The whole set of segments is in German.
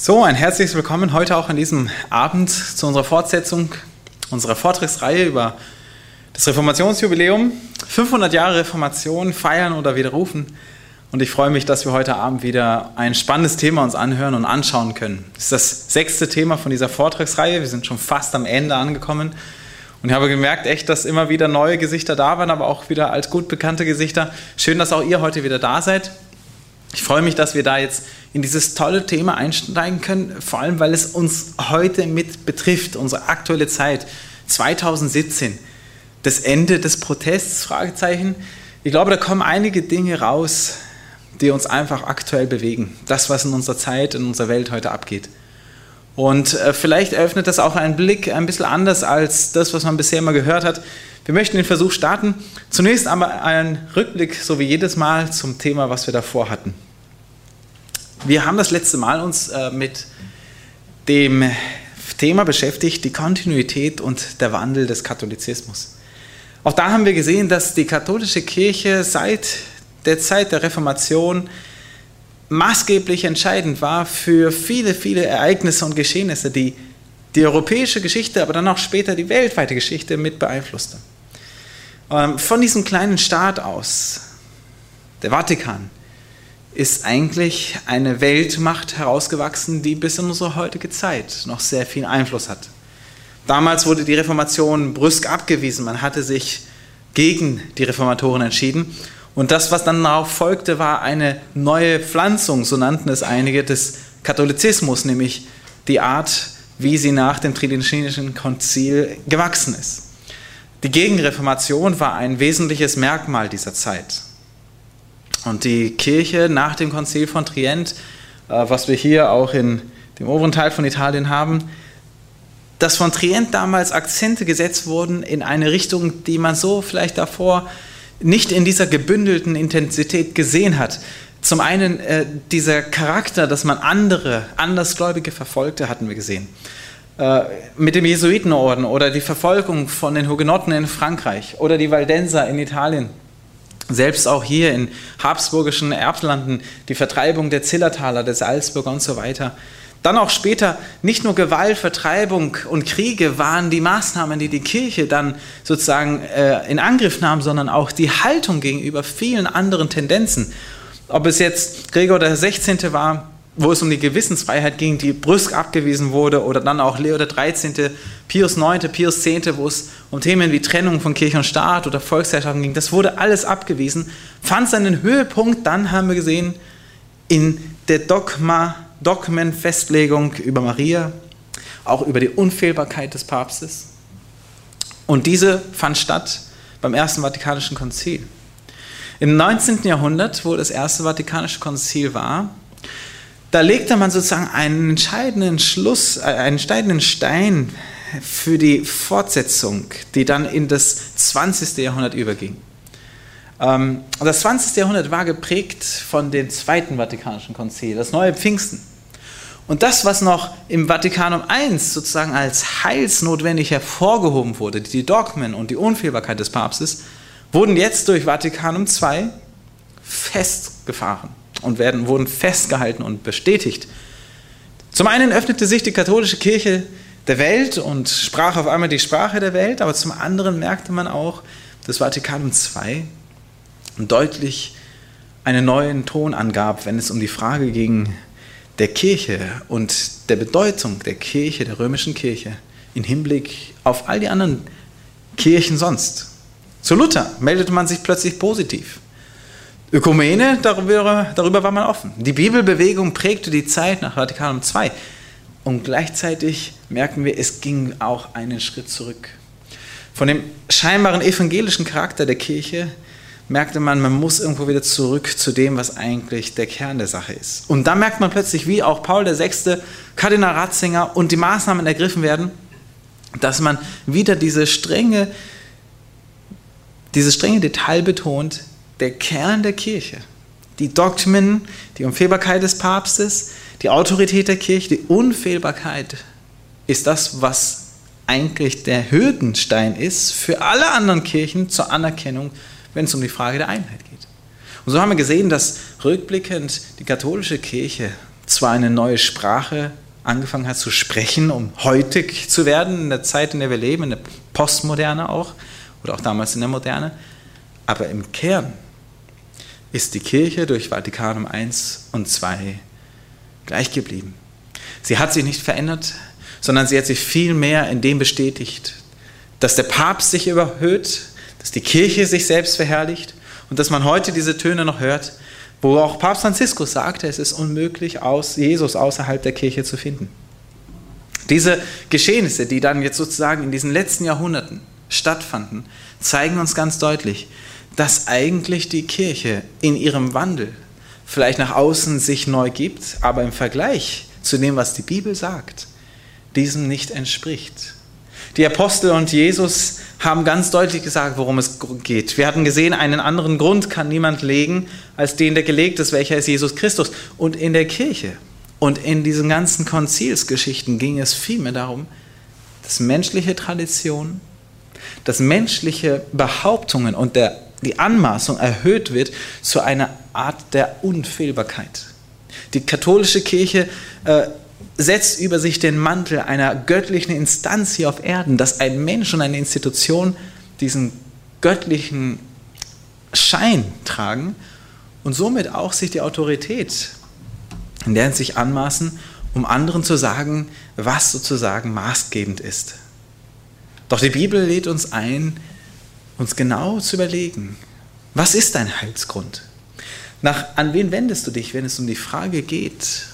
So, ein herzliches Willkommen heute auch an diesem Abend zu unserer Fortsetzung unserer Vortragsreihe über das Reformationsjubiläum. 500 Jahre Reformation feiern oder widerrufen. Und ich freue mich, dass wir heute Abend wieder ein spannendes Thema uns anhören und anschauen können. Das ist das sechste Thema von dieser Vortragsreihe. Wir sind schon fast am Ende angekommen. Und ich habe gemerkt, echt, dass immer wieder neue Gesichter da waren, aber auch wieder als gut bekannte Gesichter. Schön, dass auch ihr heute wieder da seid. Ich freue mich, dass wir da jetzt in dieses tolle Thema einsteigen können, vor allem weil es uns heute mit betrifft, unsere aktuelle Zeit 2017, das Ende des Protests, Fragezeichen. Ich glaube, da kommen einige Dinge raus, die uns einfach aktuell bewegen. Das, was in unserer Zeit, in unserer Welt heute abgeht. Und äh, vielleicht eröffnet das auch einen Blick ein bisschen anders als das, was man bisher immer gehört hat. Wir möchten den Versuch starten. Zunächst aber einen Rückblick, so wie jedes Mal, zum Thema, was wir davor hatten. Wir haben das letzte Mal uns äh, mit dem Thema beschäftigt, die Kontinuität und der Wandel des Katholizismus. Auch da haben wir gesehen, dass die katholische Kirche seit der Zeit der Reformation maßgeblich entscheidend war für viele, viele Ereignisse und Geschehnisse, die die europäische Geschichte, aber dann auch später die weltweite Geschichte mit beeinflusste. Ähm, von diesem kleinen Staat aus, der Vatikan, ist eigentlich eine Weltmacht herausgewachsen, die bis in unsere heutige Zeit noch sehr viel Einfluss hat. Damals wurde die Reformation brüsk abgewiesen, man hatte sich gegen die Reformatoren entschieden und das, was dann darauf folgte, war eine neue Pflanzung, so nannten es einige, des Katholizismus, nämlich die Art, wie sie nach dem Tridentinischen Konzil gewachsen ist. Die Gegenreformation war ein wesentliches Merkmal dieser Zeit. Und die Kirche nach dem Konzil von Trient, äh, was wir hier auch in dem oberen Teil von Italien haben, dass von Trient damals Akzente gesetzt wurden in eine Richtung, die man so vielleicht davor nicht in dieser gebündelten Intensität gesehen hat. Zum einen äh, dieser Charakter, dass man andere, Andersgläubige verfolgte, hatten wir gesehen. Äh, mit dem Jesuitenorden oder die Verfolgung von den Hugenotten in Frankreich oder die Waldenser in Italien selbst auch hier in habsburgischen Erbslanden die Vertreibung der Zillertaler, der Salzburger und so weiter. Dann auch später nicht nur Gewalt, Vertreibung und Kriege waren die Maßnahmen, die die Kirche dann sozusagen äh, in Angriff nahm, sondern auch die Haltung gegenüber vielen anderen Tendenzen. Ob es jetzt Gregor der 16. war, wo es um die Gewissensfreiheit ging, die brüsk abgewiesen wurde, oder dann auch Leo XIII., Pius IX., Pius X., wo es um Themen wie Trennung von Kirche und Staat oder Volksherrschaften ging, das wurde alles abgewiesen, fand seinen Höhepunkt, dann haben wir gesehen, in der Dogma, Dogmenfestlegung über Maria, auch über die Unfehlbarkeit des Papstes. Und diese fand statt beim Ersten Vatikanischen Konzil. Im 19. Jahrhundert, wo das Erste Vatikanische Konzil war, da legte man sozusagen einen entscheidenden Schluss, äh, einen entscheidenden Stein für die Fortsetzung, die dann in das 20. Jahrhundert überging. Ähm, das 20. Jahrhundert war geprägt von dem Zweiten Vatikanischen Konzil, das neue Pfingsten. Und das, was noch im Vatikanum I sozusagen als heilsnotwendig hervorgehoben wurde, die Dogmen und die Unfehlbarkeit des Papstes, wurden jetzt durch Vatikanum II festgefahren und werden, wurden festgehalten und bestätigt. Zum einen öffnete sich die katholische Kirche der Welt und sprach auf einmal die Sprache der Welt, aber zum anderen merkte man auch, dass Vatikanum II deutlich einen neuen Ton angab, wenn es um die Frage ging der Kirche und der Bedeutung der Kirche, der römischen Kirche, im Hinblick auf all die anderen Kirchen sonst. Zu Luther meldete man sich plötzlich positiv. Ökumene, darüber, darüber war man offen. Die Bibelbewegung prägte die Zeit nach Vatikanum II. Und gleichzeitig merken wir, es ging auch einen Schritt zurück. Von dem scheinbaren evangelischen Charakter der Kirche merkte man, man muss irgendwo wieder zurück zu dem, was eigentlich der Kern der Sache ist. Und da merkt man plötzlich, wie auch Paul VI., Kardinal Ratzinger und die Maßnahmen ergriffen werden, dass man wieder diese strenge, diese strenge Detail betont, der Kern der Kirche. Die Dogmen, die Unfehlbarkeit des Papstes, die Autorität der Kirche, die Unfehlbarkeit ist das, was eigentlich der Hürdenstein ist für alle anderen Kirchen zur Anerkennung, wenn es um die Frage der Einheit geht. Und so haben wir gesehen, dass rückblickend die katholische Kirche zwar eine neue Sprache angefangen hat zu sprechen, um heutig zu werden, in der Zeit, in der wir leben, in der Postmoderne auch, oder auch damals in der Moderne, aber im Kern ist die Kirche durch Vatikanum I und II gleich geblieben. Sie hat sich nicht verändert, sondern sie hat sich vielmehr in dem bestätigt, dass der Papst sich überhöht, dass die Kirche sich selbst verherrlicht und dass man heute diese Töne noch hört, wo auch Papst Franziskus sagte, es ist unmöglich, aus Jesus außerhalb der Kirche zu finden. Diese Geschehnisse, die dann jetzt sozusagen in diesen letzten Jahrhunderten stattfanden, zeigen uns ganz deutlich, dass eigentlich die Kirche in ihrem Wandel vielleicht nach außen sich neu gibt, aber im Vergleich zu dem, was die Bibel sagt, diesem nicht entspricht. Die Apostel und Jesus haben ganz deutlich gesagt, worum es geht. Wir hatten gesehen, einen anderen Grund kann niemand legen als den, der gelegt ist, welcher ist Jesus Christus. Und in der Kirche und in diesen ganzen Konzilsgeschichten ging es vielmehr darum, dass menschliche Traditionen, dass menschliche Behauptungen und der, die Anmaßung erhöht wird zu einer Art der Unfehlbarkeit. Die katholische Kirche äh, setzt über sich den Mantel einer göttlichen Instanz hier auf Erden, dass ein Mensch und eine Institution diesen göttlichen Schein tragen und somit auch sich die Autorität, in der sich anmaßen, um anderen zu sagen, was sozusagen maßgebend ist. Doch die Bibel lädt uns ein, uns genau zu überlegen, was ist dein Heilsgrund? Nach, an wen wendest du dich, wenn es um die Frage geht,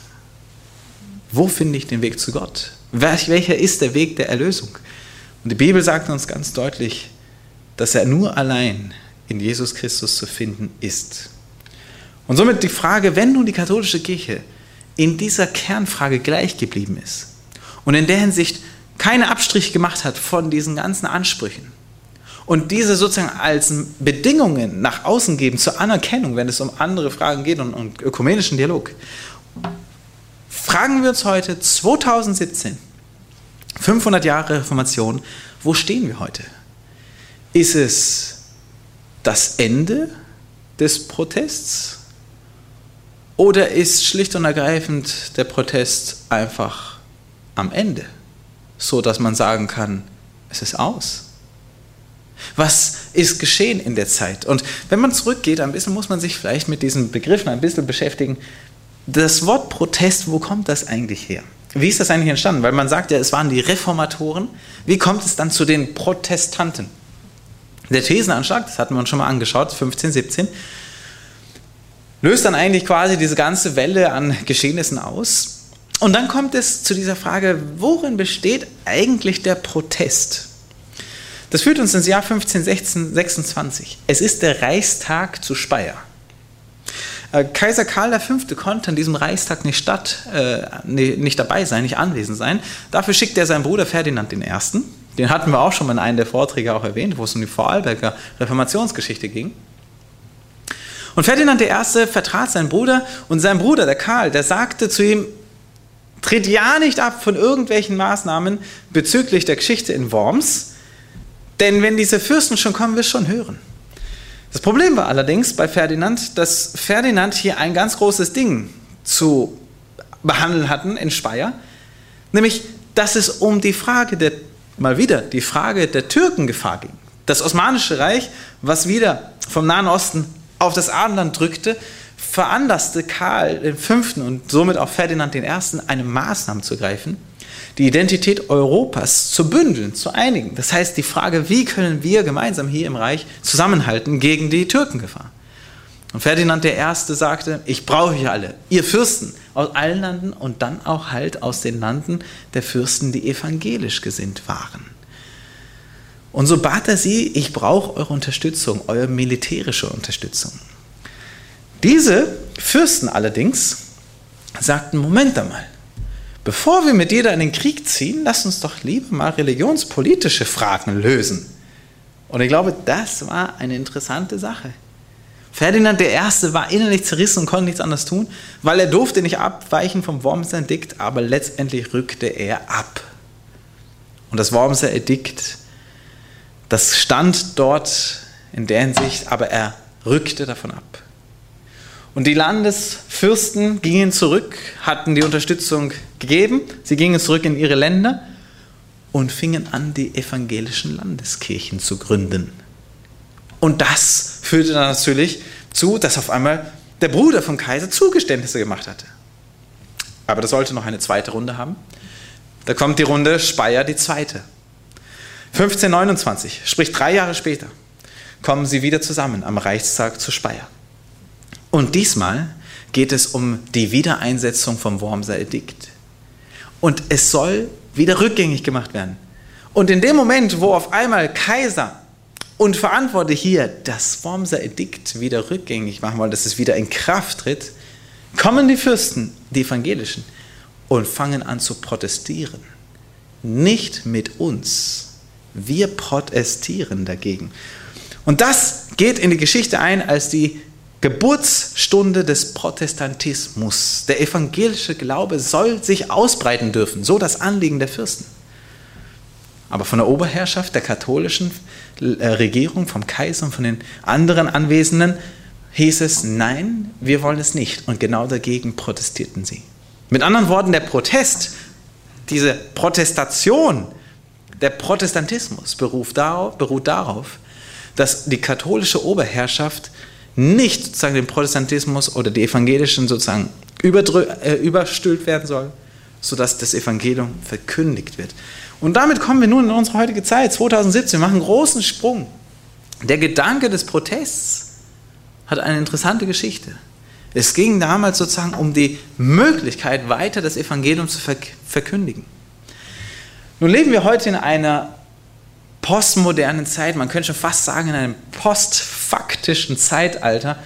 wo finde ich den Weg zu Gott? Welcher ist der Weg der Erlösung? Und die Bibel sagt uns ganz deutlich, dass er nur allein in Jesus Christus zu finden ist. Und somit die Frage, wenn nun die katholische Kirche in dieser Kernfrage gleich geblieben ist und in der Hinsicht keine Abstriche gemacht hat von diesen ganzen Ansprüchen und diese sozusagen als Bedingungen nach außen geben zur Anerkennung, wenn es um andere Fragen geht und, und ökumenischen Dialog fragen wir uns heute, 2017, 500 Jahre Reformation, wo stehen wir heute? Ist es das Ende des Protests? Oder ist schlicht und ergreifend der Protest einfach am Ende, so dass man sagen kann, es ist aus? Was ist geschehen in der Zeit? Und wenn man zurückgeht, ein bisschen muss man sich vielleicht mit diesen Begriffen ein bisschen beschäftigen. Das Wort Protest, wo kommt das eigentlich her? Wie ist das eigentlich entstanden? Weil man sagt ja, es waren die Reformatoren. Wie kommt es dann zu den Protestanten? Der Thesenanschlag, das hatten wir uns schon mal angeschaut, 15, 17, löst dann eigentlich quasi diese ganze Welle an Geschehnissen aus. Und dann kommt es zu dieser Frage, worin besteht eigentlich der Protest? Das führt uns ins Jahr 1526. Es ist der Reichstag zu Speyer. Äh, Kaiser Karl V. konnte an diesem Reichstag nicht, statt, äh, nicht dabei sein, nicht anwesend sein. Dafür schickte er seinen Bruder Ferdinand I. Den hatten wir auch schon mal in einem der Vorträge auch erwähnt, wo es um die Vorarlberger Reformationsgeschichte ging. Und Ferdinand I. vertrat seinen Bruder und sein Bruder, der Karl, der sagte zu ihm, tritt ja nicht ab von irgendwelchen Maßnahmen bezüglich der Geschichte in Worms, denn wenn diese Fürsten schon kommen, du schon hören. Das Problem war allerdings bei Ferdinand, dass Ferdinand hier ein ganz großes Ding zu behandeln hatten in Speyer, nämlich, dass es um die Frage der, mal wieder, die Frage der Türkengefahr ging. Das Osmanische Reich, was wieder vom Nahen Osten auf das Abendland drückte, veranlasste Karl V. und somit auch Ferdinand I. eine Maßnahme zu greifen, die Identität Europas zu bündeln, zu einigen. Das heißt, die Frage, wie können wir gemeinsam hier im Reich zusammenhalten gegen die Türkengefahr? Und Ferdinand I. sagte, ich brauche euch alle, ihr Fürsten aus allen Landen und dann auch halt aus den Landen der Fürsten, die evangelisch gesinnt waren. Und so bat er sie, ich brauche eure Unterstützung, eure militärische Unterstützung. Diese Fürsten allerdings sagten, Moment einmal, bevor wir mit dir da in den Krieg ziehen, lass uns doch lieber mal religionspolitische Fragen lösen. Und ich glaube, das war eine interessante Sache. Ferdinand I. war innerlich zerrissen und konnte nichts anderes tun, weil er durfte nicht abweichen vom Wormser Edikt, aber letztendlich rückte er ab. Und das Wormser Edikt, das stand dort in der Hinsicht, aber er rückte davon ab. Und die Landesfürsten gingen zurück, hatten die Unterstützung gegeben, sie gingen zurück in ihre Länder und fingen an, die evangelischen Landeskirchen zu gründen. Und das führte dann natürlich zu, dass auf einmal der Bruder vom Kaiser Zugeständnisse gemacht hatte. Aber das sollte noch eine zweite Runde haben. Da kommt die Runde Speyer die zweite. 1529, sprich drei Jahre später, kommen sie wieder zusammen am Reichstag zu Speyer. Und diesmal geht es um die Wiedereinsetzung vom Wormser Edikt. Und es soll wieder rückgängig gemacht werden. Und in dem Moment, wo auf einmal Kaiser und Verantwortliche hier das Wormser Edikt wieder rückgängig machen wollen, dass es wieder in Kraft tritt, kommen die Fürsten, die Evangelischen, und fangen an zu protestieren. Nicht mit uns. Wir protestieren dagegen. Und das geht in die Geschichte ein als die Geburtsstunde des Protestantismus. Der evangelische Glaube soll sich ausbreiten dürfen, so das Anliegen der Fürsten. Aber von der Oberherrschaft der katholischen äh, Regierung, vom Kaiser und von den anderen Anwesenden hieß es, nein, wir wollen es nicht. Und genau dagegen protestierten sie. Mit anderen Worten, der Protest, diese Protestation, der Protestantismus beruht darauf, beruht darauf dass die katholische Oberherrschaft nicht sozusagen den Protestantismus oder die evangelischen sozusagen äh, überstülpt werden soll, sodass das Evangelium verkündigt wird. Und damit kommen wir nun in unsere heutige Zeit, 2017, wir machen einen großen Sprung. Der Gedanke des Protests hat eine interessante Geschichte. Es ging damals sozusagen um die Möglichkeit, weiter das Evangelium zu verkündigen. Nun leben wir heute in einer postmodernen Zeit, man könnte schon fast sagen in einem postfaktischen Zeitalter.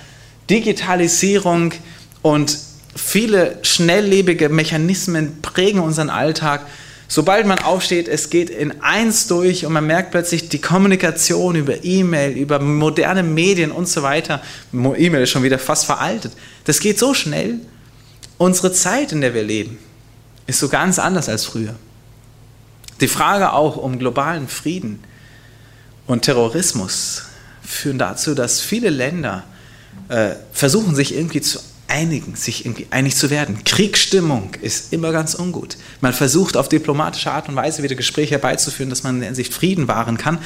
Digitalisierung und viele schnelllebige Mechanismen prägen unseren Alltag. Sobald man aufsteht, es geht in eins durch und man merkt plötzlich die Kommunikation über E-Mail, über moderne Medien und so weiter. E-Mail ist schon wieder fast veraltet. Das geht so schnell. Unsere Zeit, in der wir leben, ist so ganz anders als früher. Die Frage auch um globalen Frieden und Terrorismus führen dazu, dass viele Länder äh, versuchen, sich irgendwie zu einigen, sich irgendwie einig zu werden. Kriegsstimmung ist immer ganz ungut. Man versucht auf diplomatische Art und Weise wieder Gespräche herbeizuführen, dass man in Hinsicht Frieden wahren kann.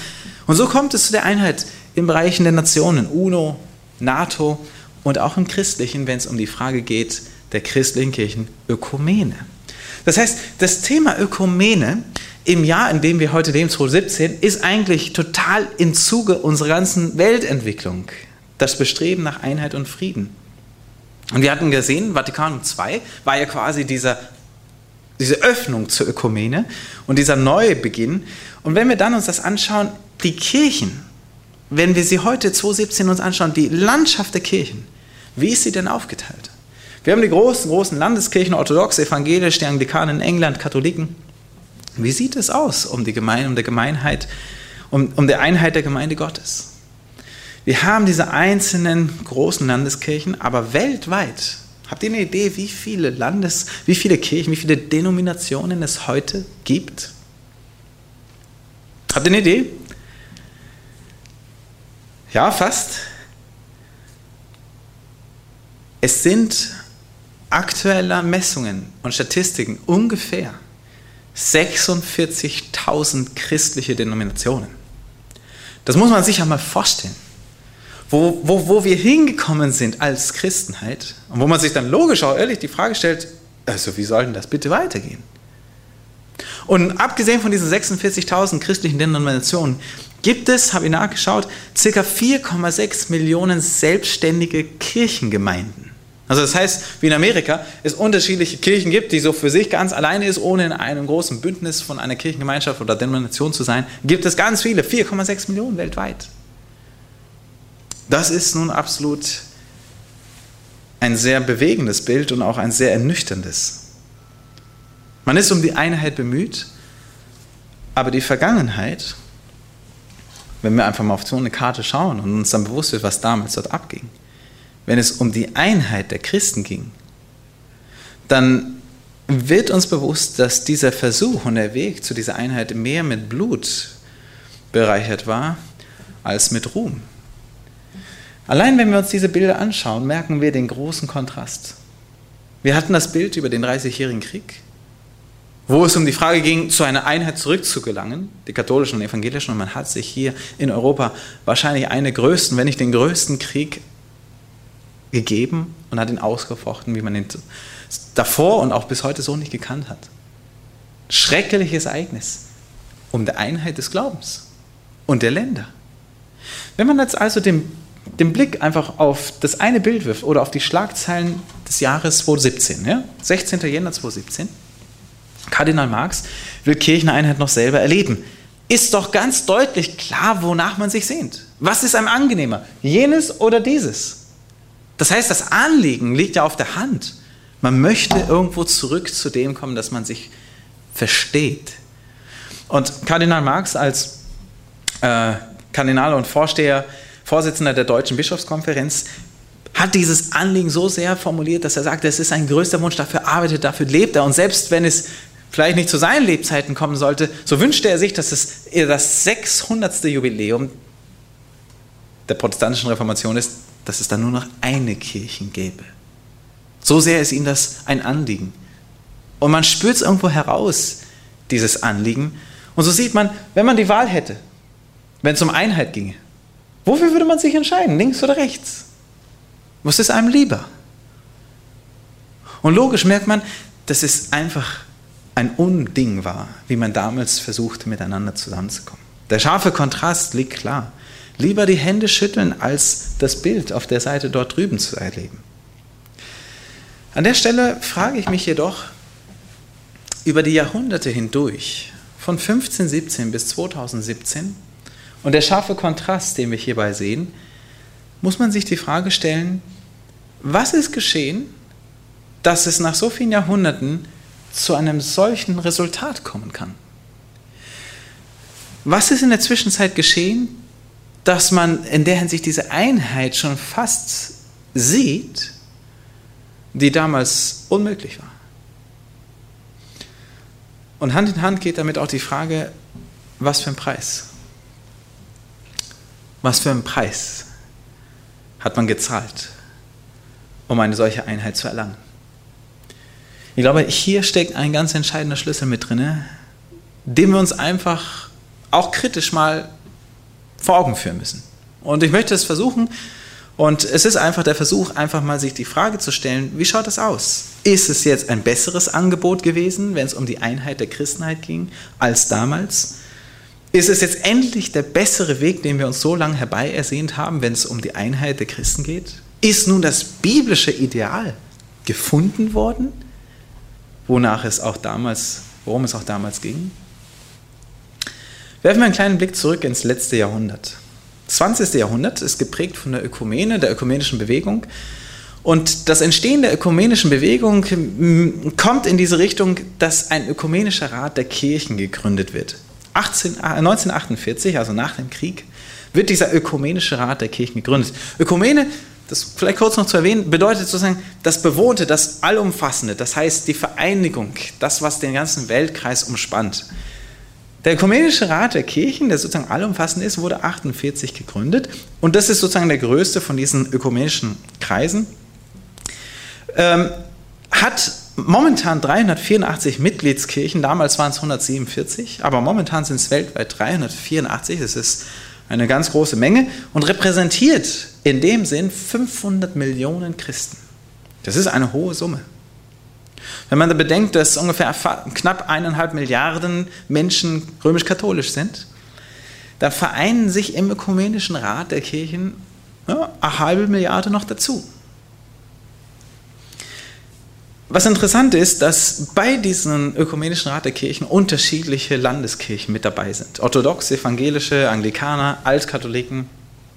Und so kommt es zu der Einheit im Bereichen der Nationen, UNO, NATO und auch im Christlichen, wenn es um die Frage geht der christlichen Kirchen, Ökumene. Das heißt, das Thema Ökumene im Jahr, in dem wir heute leben, 2017, ist eigentlich total im Zuge unserer ganzen Weltentwicklung. Das Bestreben nach Einheit und Frieden. Und wir hatten gesehen, Vatikan II war ja quasi dieser, diese Öffnung zur Ökumene und dieser neue Beginn. Und wenn wir dann uns das anschauen, die Kirchen, wenn wir sie heute 2017 uns anschauen, die Landschaft der Kirchen, wie ist sie denn aufgeteilt? Wir haben die großen, großen Landeskirchen, orthodox, evangelisch, die Anglikanen in England, Katholiken. Wie sieht es aus um die Gemeinde, um der Gemeinheit, um, um der Einheit der Gemeinde Gottes? Wir haben diese einzelnen großen Landeskirchen, aber weltweit, habt ihr eine Idee, wie viele Landes, wie viele Kirchen, wie viele Denominationen es heute gibt? Habt ihr eine Idee? Ja, fast. Es sind aktuelle Messungen und Statistiken ungefähr 46.000 christliche Denominationen. Das muss man sich einmal vorstellen. Wo, wo, wo wir hingekommen sind als Christenheit und wo man sich dann logisch auch ehrlich die Frage stellt, also wie soll denn das bitte weitergehen? Und abgesehen von diesen 46.000 christlichen Denominationen gibt es, habe ich nachgeschaut, ca. 4,6 Millionen selbstständige Kirchengemeinden. Also das heißt, wie in Amerika es unterschiedliche Kirchen gibt, die so für sich ganz alleine ist, ohne in einem großen Bündnis von einer Kirchengemeinschaft oder Denomination zu sein, gibt es ganz viele, 4,6 Millionen weltweit. Das ist nun absolut ein sehr bewegendes Bild und auch ein sehr ernüchterndes. Man ist um die Einheit bemüht, aber die Vergangenheit, wenn wir einfach mal auf so eine Karte schauen und uns dann bewusst wird, was damals dort abging, wenn es um die Einheit der Christen ging, dann wird uns bewusst, dass dieser Versuch und der Weg zu dieser Einheit mehr mit Blut bereichert war als mit Ruhm. Allein wenn wir uns diese Bilder anschauen, merken wir den großen Kontrast. Wir hatten das Bild über den 30-jährigen Krieg, wo es um die Frage ging, zu einer Einheit zurückzugelangen, die katholischen und evangelischen, und man hat sich hier in Europa wahrscheinlich einen der größten, wenn nicht den größten Krieg gegeben und hat ihn ausgefochten, wie man ihn davor und auch bis heute so nicht gekannt hat. Schreckliches Ereignis um der Einheit des Glaubens und der Länder. Wenn man jetzt also den, den Blick einfach auf das eine Bild wirft oder auf die Schlagzeilen des Jahres 2017, ja? 16. Jänner 2017, Kardinal Marx will Kircheneinheit noch selber erleben. Ist doch ganz deutlich klar, wonach man sich sehnt. Was ist einem angenehmer? Jenes oder dieses? Das heißt, das Anliegen liegt ja auf der Hand. Man möchte irgendwo zurück zu dem kommen, dass man sich versteht. Und Kardinal Marx als äh, Kardinal und Vorsteher, Vorsitzender der Deutschen Bischofskonferenz, hat dieses Anliegen so sehr formuliert, dass er sagt, es ist ein größter Wunsch, dafür arbeitet, dafür lebt er. Und selbst wenn es vielleicht nicht zu seinen Lebzeiten kommen sollte, so wünschte er sich, dass es das 600. Jubiläum der protestantischen Reformation ist, dass es dann nur noch eine Kirche gäbe. So sehr ist ihm das ein Anliegen. Und man spürt es irgendwo heraus, dieses Anliegen. Und so sieht man, wenn man die Wahl hätte, wenn es um Einheit ginge, wofür würde man sich entscheiden, links oder rechts? Was ist einem lieber? Und logisch merkt man, dass es einfach ein Unding war, wie man damals versuchte, miteinander zusammenzukommen. Der scharfe Kontrast liegt klar. Lieber die Hände schütteln, als das Bild auf der Seite dort drüben zu erleben. An der Stelle frage ich mich jedoch, über die Jahrhunderte hindurch, von 1517 bis 2017, und der scharfe Kontrast, den wir hierbei sehen, muss man sich die Frage stellen, was ist geschehen, dass es nach so vielen Jahrhunderten zu einem solchen Resultat kommen kann? Was ist in der Zwischenzeit geschehen, dass man in der Hinsicht diese Einheit schon fast sieht, die damals unmöglich war? Und Hand in Hand geht damit auch die Frage, was für ein Preis? Was für einen Preis hat man gezahlt, um eine solche Einheit zu erlangen? Ich glaube, hier steckt ein ganz entscheidender Schlüssel mit drin, den wir uns einfach auch kritisch mal vor Augen führen müssen. Und ich möchte es versuchen, und es ist einfach der Versuch, einfach mal sich die Frage zu stellen, wie schaut das aus? Ist es jetzt ein besseres Angebot gewesen, wenn es um die Einheit der Christenheit ging, als damals? Ist es jetzt endlich der bessere Weg, den wir uns so lange herbei ersehnt haben, wenn es um die Einheit der Christen geht? Ist nun das biblische Ideal gefunden worden, wonach es auch damals, worum es auch damals ging? Werfen wir einen kleinen Blick zurück ins letzte Jahrhundert. Das 20. Jahrhundert ist geprägt von der Ökumene, der ökumenischen Bewegung. Und das Entstehen der ökumenischen Bewegung hm, kommt in diese Richtung, dass ein ökumenischer Rat der Kirchen gegründet wird. 18, 1948, also nach dem Krieg, wird dieser ökumenische Rat der Kirchen gegründet. Ökumene, das vielleicht kurz noch zu erwähnen, bedeutet sozusagen das Bewohnte, das Allumfassende, das heißt die Vereinigung, das, was den ganzen Weltkreis umspannt. Der Ökumenische Rat der Kirchen, der sozusagen allumfassend ist, wurde 48 gegründet und das ist sozusagen der größte von diesen ökumenischen Kreisen. Ähm, hat momentan 384 Mitgliedskirchen, damals waren es 147, aber momentan sind es weltweit 384, das ist eine ganz große Menge und repräsentiert in dem Sinn 500 Millionen Christen. Das ist eine hohe Summe. Wenn man bedenkt, dass ungefähr knapp eineinhalb Milliarden Menschen römisch-katholisch sind, da vereinen sich im Ökumenischen Rat der Kirchen ja, eine halbe Milliarde noch dazu. Was interessant ist, dass bei diesem Ökumenischen Rat der Kirchen unterschiedliche Landeskirchen mit dabei sind. Orthodoxe, evangelische, Anglikaner, Altkatholiken,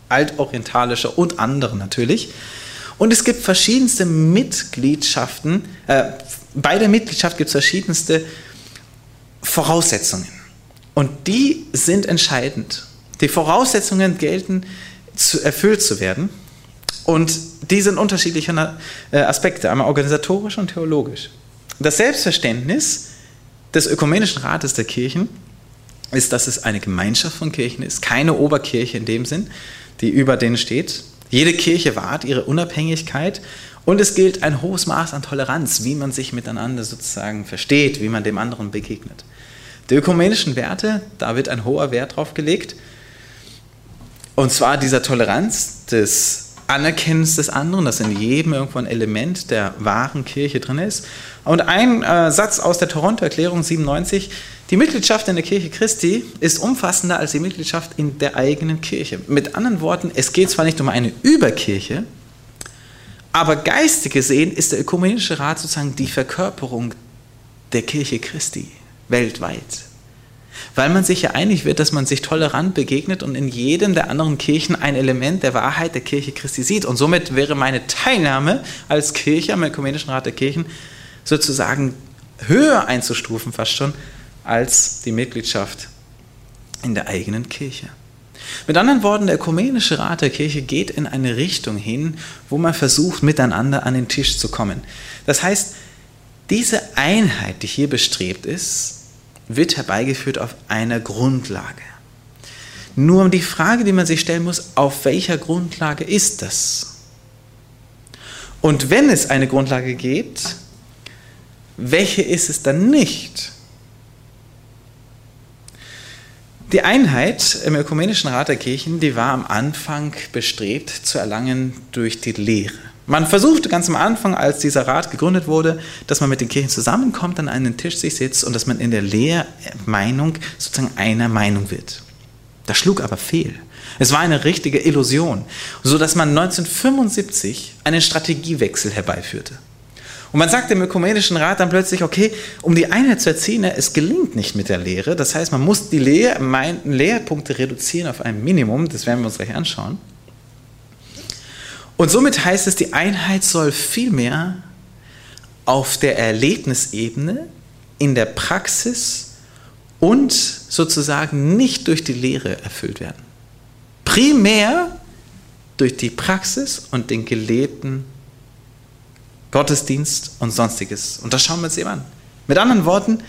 Altorientalische und andere natürlich. Und es gibt verschiedenste Mitgliedschaften, äh, bei der Mitgliedschaft gibt es verschiedenste Voraussetzungen. Und die sind entscheidend. Die Voraussetzungen gelten, zu, erfüllt zu werden. Und die sind unterschiedliche äh, Aspekte, einmal organisatorisch und theologisch. Das Selbstverständnis des Ökumenischen Rates der Kirchen ist, dass es eine Gemeinschaft von Kirchen ist, keine Oberkirche in dem Sinn, die über denen steht, Jede Kirche wahrt ihre Unabhängigkeit und es gilt ein hohes Maß an Toleranz, wie man sich miteinander sozusagen versteht, wie man dem anderen begegnet. Die ökumenischen Werte, da wird ein hoher Wert drauf gelegt. Und zwar dieser Toleranz, des Anerkennens des anderen, dass in jedem irgendwo ein Element der wahren Kirche drin ist. Und ein äh, Satz aus der Toronto-Erklärung 97, die Mitgliedschaft in der Kirche Christi ist umfassender als die Mitgliedschaft in der eigenen Kirche. Mit anderen Worten, es geht zwar nicht um eine Überkirche, aber geistig gesehen ist der Ökumenische Rat sozusagen die Verkörperung der Kirche Christi weltweit. Weil man sich ja einig wird, dass man sich tolerant begegnet und in jedem der anderen Kirchen ein Element der Wahrheit der Kirche Christi sieht. Und somit wäre meine Teilnahme als Kirche am Ökumenischen Rat der Kirchen sozusagen höher einzustufen, fast schon, als die Mitgliedschaft in der eigenen Kirche. Mit anderen Worten, der ökumenische Rat der Kirche geht in eine Richtung hin, wo man versucht, miteinander an den Tisch zu kommen. Das heißt, diese Einheit, die hier bestrebt ist, wird herbeigeführt auf einer Grundlage. Nur die Frage, die man sich stellen muss, auf welcher Grundlage ist das? Und wenn es eine Grundlage gibt, welche ist es dann nicht? Die Einheit im Ökumenischen Rat der Kirchen, die war am Anfang bestrebt zu erlangen durch die Lehre. Man versuchte ganz am Anfang, als dieser Rat gegründet wurde, dass man mit den Kirchen zusammenkommt, an einen Tisch sich sitzt und dass man in der Lehrmeinung sozusagen einer Meinung wird. Das schlug aber fehl. Es war eine richtige Illusion, sodass man 1975 einen Strategiewechsel herbeiführte. Und man sagt dem Ökumenischen Rat dann plötzlich, okay, um die Einheit zu erzielen, es gelingt nicht mit der Lehre. Das heißt, man muss die Lehr Lehrpunkte reduzieren auf ein Minimum. Das werden wir uns gleich anschauen. Und somit heißt es, die Einheit soll vielmehr auf der Erlebnisebene, in der Praxis und sozusagen nicht durch die Lehre erfüllt werden. Primär durch die Praxis und den gelebten Gottesdienst und sonstiges. Und das schauen wir uns eben an. Mit anderen Worten,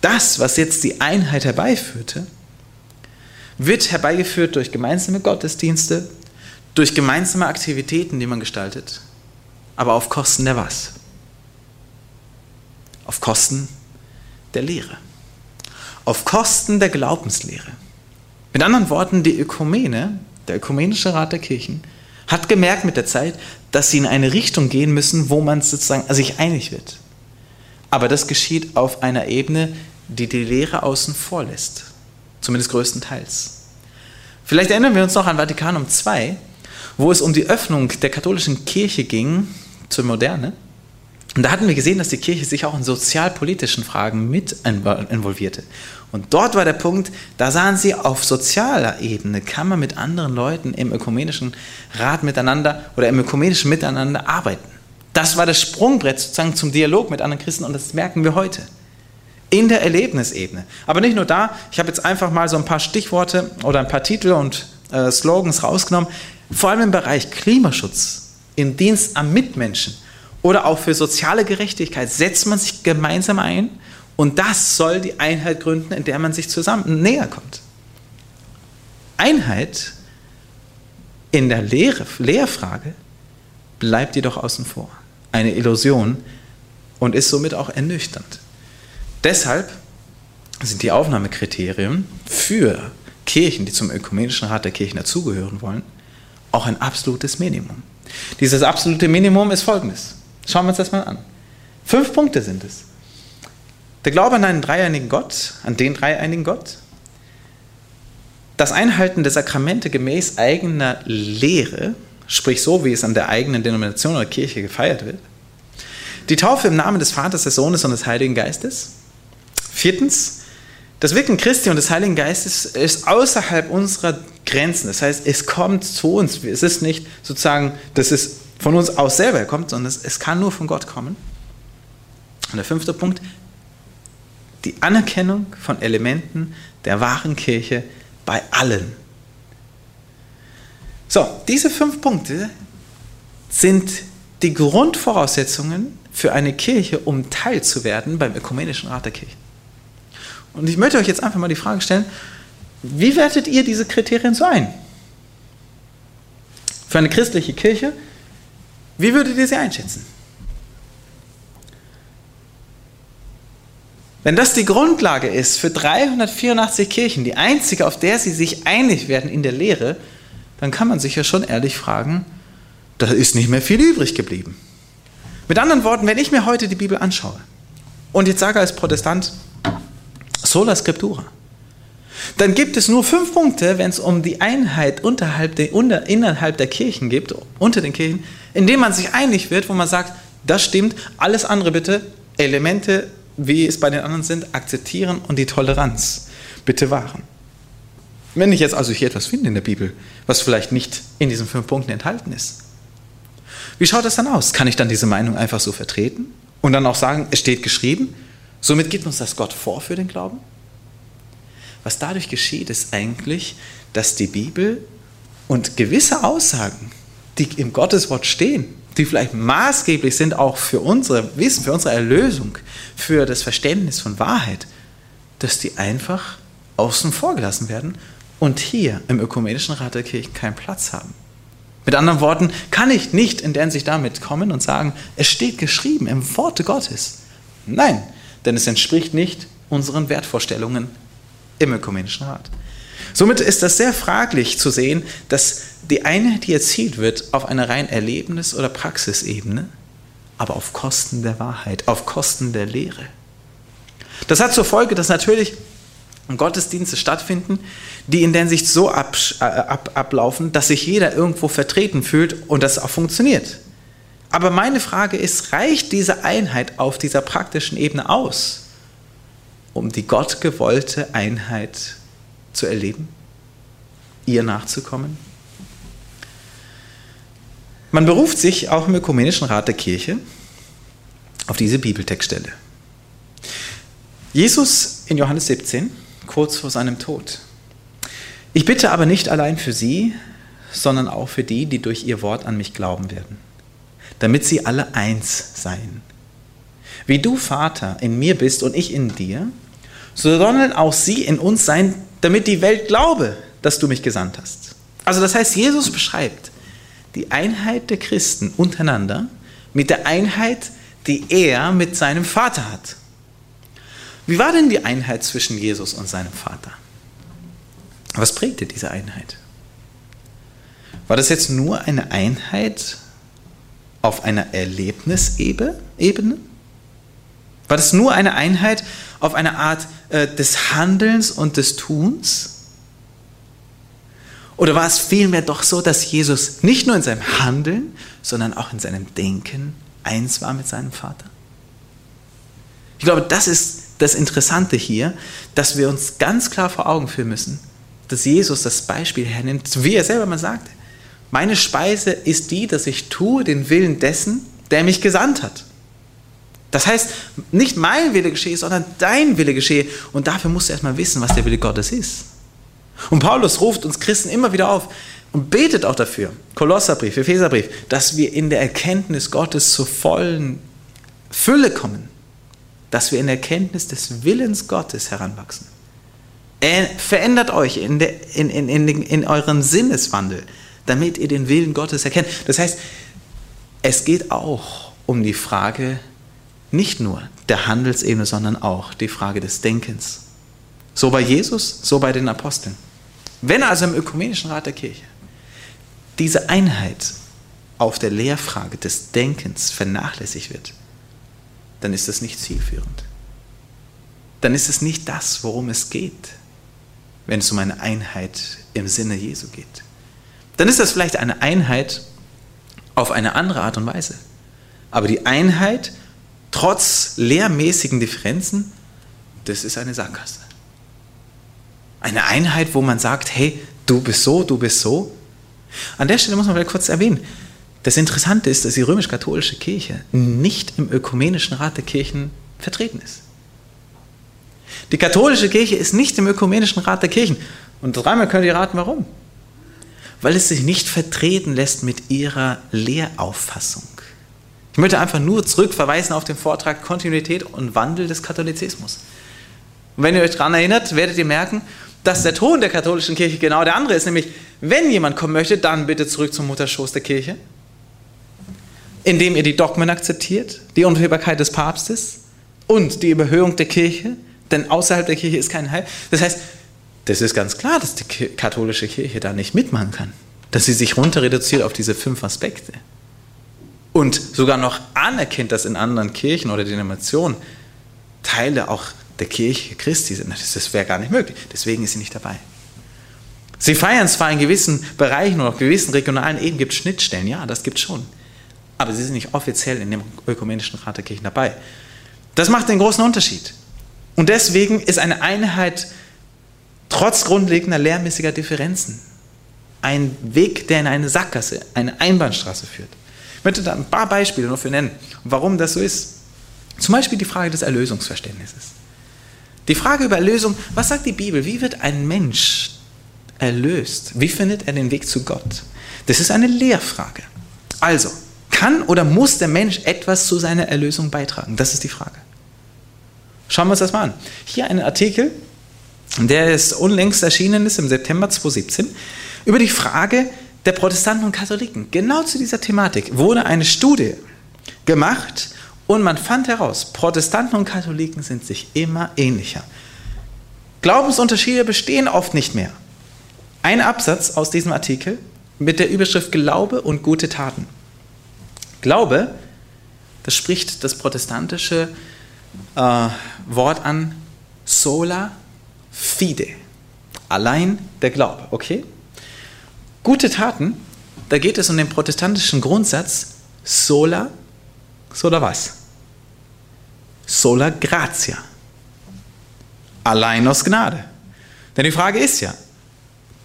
das, was jetzt die Einheit herbeiführte, wird herbeigeführt durch gemeinsame Gottesdienste, durch gemeinsame Aktivitäten, die man gestaltet, aber auf Kosten der was? Auf Kosten der Lehre. Auf Kosten der Glaubenslehre. Mit anderen Worten, die Ökumene, der Ökumenische Rat der Kirchen, hat gemerkt mit der Zeit, dass sie in eine Richtung gehen müssen, wo man sozusagen sich einig wird. Aber das geschieht auf einer Ebene, die die Lehre außen vor lässt. Zumindest größtenteils. Vielleicht erinnern wir uns noch an Vatikanum II, wo es um die Öffnung der katholischen Kirche ging zur Moderne. Und da hatten wir gesehen, dass die Kirche sich auch in sozialpolitischen Fragen mit involvierte. Und dort war der Punkt, da sahen sie, auf sozialer Ebene kann man mit anderen Leuten im ökumenischen Rat miteinander oder im ökumenischen Miteinander arbeiten. Das war das Sprungbrett sozusagen zum Dialog mit anderen Christen und das merken wir heute. In der Erlebnisebene. Aber nicht nur da, ich habe jetzt einfach mal so ein paar Stichworte oder ein paar Titel und äh, Slogans rausgenommen, vor allem im Bereich Klimaschutz, im Dienst am Mitmenschen oder auch für soziale Gerechtigkeit setzt man sich gemeinsam ein und das soll die Einheit gründen, in der man sich zusammen näher kommt. Einheit in der Lehre, Lehrfrage bleibt jedoch außen vor. Eine Illusion und ist somit auch ernüchternd. Deshalb sind die Aufnahmekriterien für Kirchen, die zum Ökumenischen Rat der Kirchen dazugehören wollen, auch ein absolutes Minimum. Dieses absolute Minimum ist folgendes. Schauen wir uns das mal an. Fünf Punkte sind es. Der Glaube an einen dreieinigen Gott, an den dreieinigen Gott, das Einhalten der Sakramente gemäß eigener Lehre, sprich so, wie es an der eigenen Denomination oder Kirche gefeiert wird, die Taufe im Namen des Vaters, des Sohnes und des Heiligen Geistes. Viertens, das Wirken Christi und des Heiligen Geistes ist außerhalb unserer Grenzen. Das heißt, es kommt zu uns. Es ist nicht sozusagen, dass es von uns aus selber kommt, sondern es, es kann nur von Gott kommen. Und der fünfte Punkt, die Anerkennung von Elementen der wahren Kirche bei allen. So, diese fünf Punkte sind die Grundvoraussetzungen für eine Kirche, um Teil zu werden beim Ökumenischen Rat der Kirche. Und ich möchte euch jetzt einfach mal die Frage stellen, wie wertet ihr diese Kriterien so ein? für eine christliche Kirche. Wie würdet ihr sie einschätzen? Wenn das die Grundlage ist für 384 Kirchen, die einzige, auf der sie sich einig werden in der Lehre, dann kann man sich ja schon ehrlich fragen, da ist nicht mehr viel übrig geblieben. Mit anderen Worten, wenn ich mir heute die Bibel anschaue und jetzt sage als Protestant, sola scriptura, dann gibt es nur fünf Punkte, wenn es um die Einheit unterhalb der, unter, innerhalb der Kirchen gibt, unter den Kirchen, in denen man sich einig wird, wo man sagt, das stimmt, alles andere bitte, Elemente, wie es bei den anderen sind, akzeptieren und die Toleranz bitte wahren. Wenn ich jetzt also hier etwas finde in der Bibel, was vielleicht nicht in diesen fünf Punkten enthalten ist, wie schaut das dann aus? Kann ich dann diese Meinung einfach so vertreten und dann auch sagen, es steht geschrieben? Somit gibt uns das Gott vor für den Glauben? Was dadurch geschieht, ist eigentlich, dass die Bibel und gewisse Aussagen, die im Gotteswort stehen, die vielleicht maßgeblich sind auch für unsere Wissen, für unsere Erlösung, für das Verständnis von Wahrheit, dass die einfach außen vor gelassen werden und hier im Ökumenischen Rat der Kirchen keinen Platz haben. Mit anderen Worten, kann ich nicht in der Hinsicht damit kommen und sagen, es steht geschrieben im Worte Gottes. Nein, denn es entspricht nicht unseren Wertvorstellungen im Ökumenischen Rat. Somit ist das sehr fraglich zu sehen, dass die Einheit, die erzielt wird, auf einer rein Erlebnis- oder Praxisebene, aber auf Kosten der Wahrheit, auf Kosten der Lehre. Das hat zur Folge, dass natürlich Gottesdienste stattfinden, die in der Hinsicht so ab, äh, ab, ablaufen, dass sich jeder irgendwo vertreten fühlt und das auch funktioniert. Aber meine Frage ist, reicht diese Einheit auf dieser praktischen Ebene aus, um die gottgewollte Einheit zu erleben, ihr nachzukommen? Man beruft sich auch im Ökumenischen Rat der Kirche auf diese Bibeltextstelle. Jesus in Johannes 17 kurz vor seinem Tod. Ich bitte aber nicht allein für sie, sondern auch für die, die durch ihr Wort an mich glauben werden, damit sie alle eins seien. Wie du, Vater, in mir bist und ich in dir, so sollen auch sie in uns sein, damit die Welt glaube, dass du mich gesandt hast. Also das heißt, Jesus beschreibt die Einheit der Christen untereinander mit der Einheit, die er mit seinem Vater hat. Wie war denn die Einheit zwischen Jesus und seinem Vater? Was prägte diese Einheit? War das jetzt nur eine Einheit auf einer Erlebnisebene? War das nur eine Einheit auf einer Art äh, des Handelns und des Tuns? Oder war es vielmehr doch so, dass Jesus nicht nur in seinem Handeln, sondern auch in seinem Denken eins war mit seinem Vater? Ich glaube, das ist das Interessante hier, dass wir uns ganz klar vor Augen führen müssen, dass Jesus das Beispiel hernimmt, wie er selber mal sagte. Meine Speise ist die, dass ich tue den Willen dessen, der mich gesandt hat. Das heißt, nicht mein Wille geschehe, sondern dein Wille geschehe. Und dafür musst du erstmal wissen, was der Wille Gottes ist. Und Paulus ruft uns Christen immer wieder auf und betet auch dafür, Kolosserbrief, Epheserbrief, dass wir in der Erkenntnis Gottes zur vollen Fülle kommen dass wir in der Kenntnis des Willens Gottes heranwachsen. Verändert euch in, der, in, in, in, in euren Sinneswandel, damit ihr den Willen Gottes erkennt. Das heißt, es geht auch um die Frage nicht nur der Handelsebene, sondern auch die Frage des Denkens. So bei Jesus, so bei den Aposteln. Wenn also im Ökumenischen Rat der Kirche diese Einheit auf der Lehrfrage des Denkens vernachlässigt wird, dann ist das nicht zielführend. Dann ist es nicht das, worum es geht, wenn es um eine Einheit im Sinne Jesu geht. Dann ist das vielleicht eine Einheit auf eine andere Art und Weise. Aber die Einheit, trotz lehrmäßigen Differenzen, das ist eine Sackgasse. Eine Einheit, wo man sagt, hey, du bist so, du bist so. An der Stelle muss man vielleicht kurz erwähnen, das Interessante ist, dass die römisch-katholische Kirche nicht im ökumenischen Rat der Kirchen vertreten ist. Die katholische Kirche ist nicht im ökumenischen Rat der Kirchen. Und dreimal könnt ihr raten, warum. Weil es sich nicht vertreten lässt mit ihrer Lehrauffassung. Ich möchte einfach nur zurückverweisen auf den Vortrag Kontinuität und Wandel des Katholizismus. Und wenn ihr euch daran erinnert, werdet ihr merken, dass der Ton der katholischen Kirche genau der andere ist, nämlich wenn jemand kommen möchte, dann bitte zurück zum Mutterschoß der Kirche, indem ihr die Dogmen akzeptiert, die Unfehlbarkeit des Papstes und die Überhöhung der Kirche, denn außerhalb der Kirche ist kein Heil. Das heißt, das ist ganz klar, dass die katholische Kirche da nicht mitmachen kann, dass sie sich runter reduziert auf diese fünf Aspekte und sogar noch anerkennt, dass in anderen Kirchen oder Denominationen Teile auch der Kirche Christi sind. Das wäre gar nicht möglich. Deswegen ist sie nicht dabei. Sie feiern zwar in gewissen Bereichen oder auf gewissen regionalen Ebenen gibt es Schnittstellen, ja, das gibt es schon. Aber sie sind nicht offiziell in dem ökumenischen Rat der Kirchen dabei. Das macht den großen Unterschied. Und deswegen ist eine Einheit trotz grundlegender lehrmäßiger Differenzen ein Weg, der in eine Sackgasse, eine Einbahnstraße führt. Möchte da ein paar Beispiele nur für nennen, warum das so ist. Zum Beispiel die Frage des Erlösungsverständnisses. Die Frage über Erlösung, was sagt die Bibel? Wie wird ein Mensch erlöst? Wie findet er den Weg zu Gott? Das ist eine Lehrfrage. Also, kann oder muss der Mensch etwas zu seiner Erlösung beitragen? Das ist die Frage. Schauen wir uns das mal an. Hier ein Artikel, der ist unlängst erschienen ist, im September 2017, über die Frage der Protestanten und Katholiken. Genau zu dieser Thematik wurde eine Studie gemacht und man fand heraus, Protestanten und Katholiken sind sich immer ähnlicher. Glaubensunterschiede bestehen oft nicht mehr. Ein Absatz aus diesem Artikel mit der Überschrift Glaube und gute Taten. Glaube, das spricht das protestantische äh, Wort an, sola fide. Allein der Glaube, okay? Gute Taten, da geht es um den protestantischen Grundsatz sola, sola was? Sola gratia. Allein aus Gnade. Denn die Frage ist ja,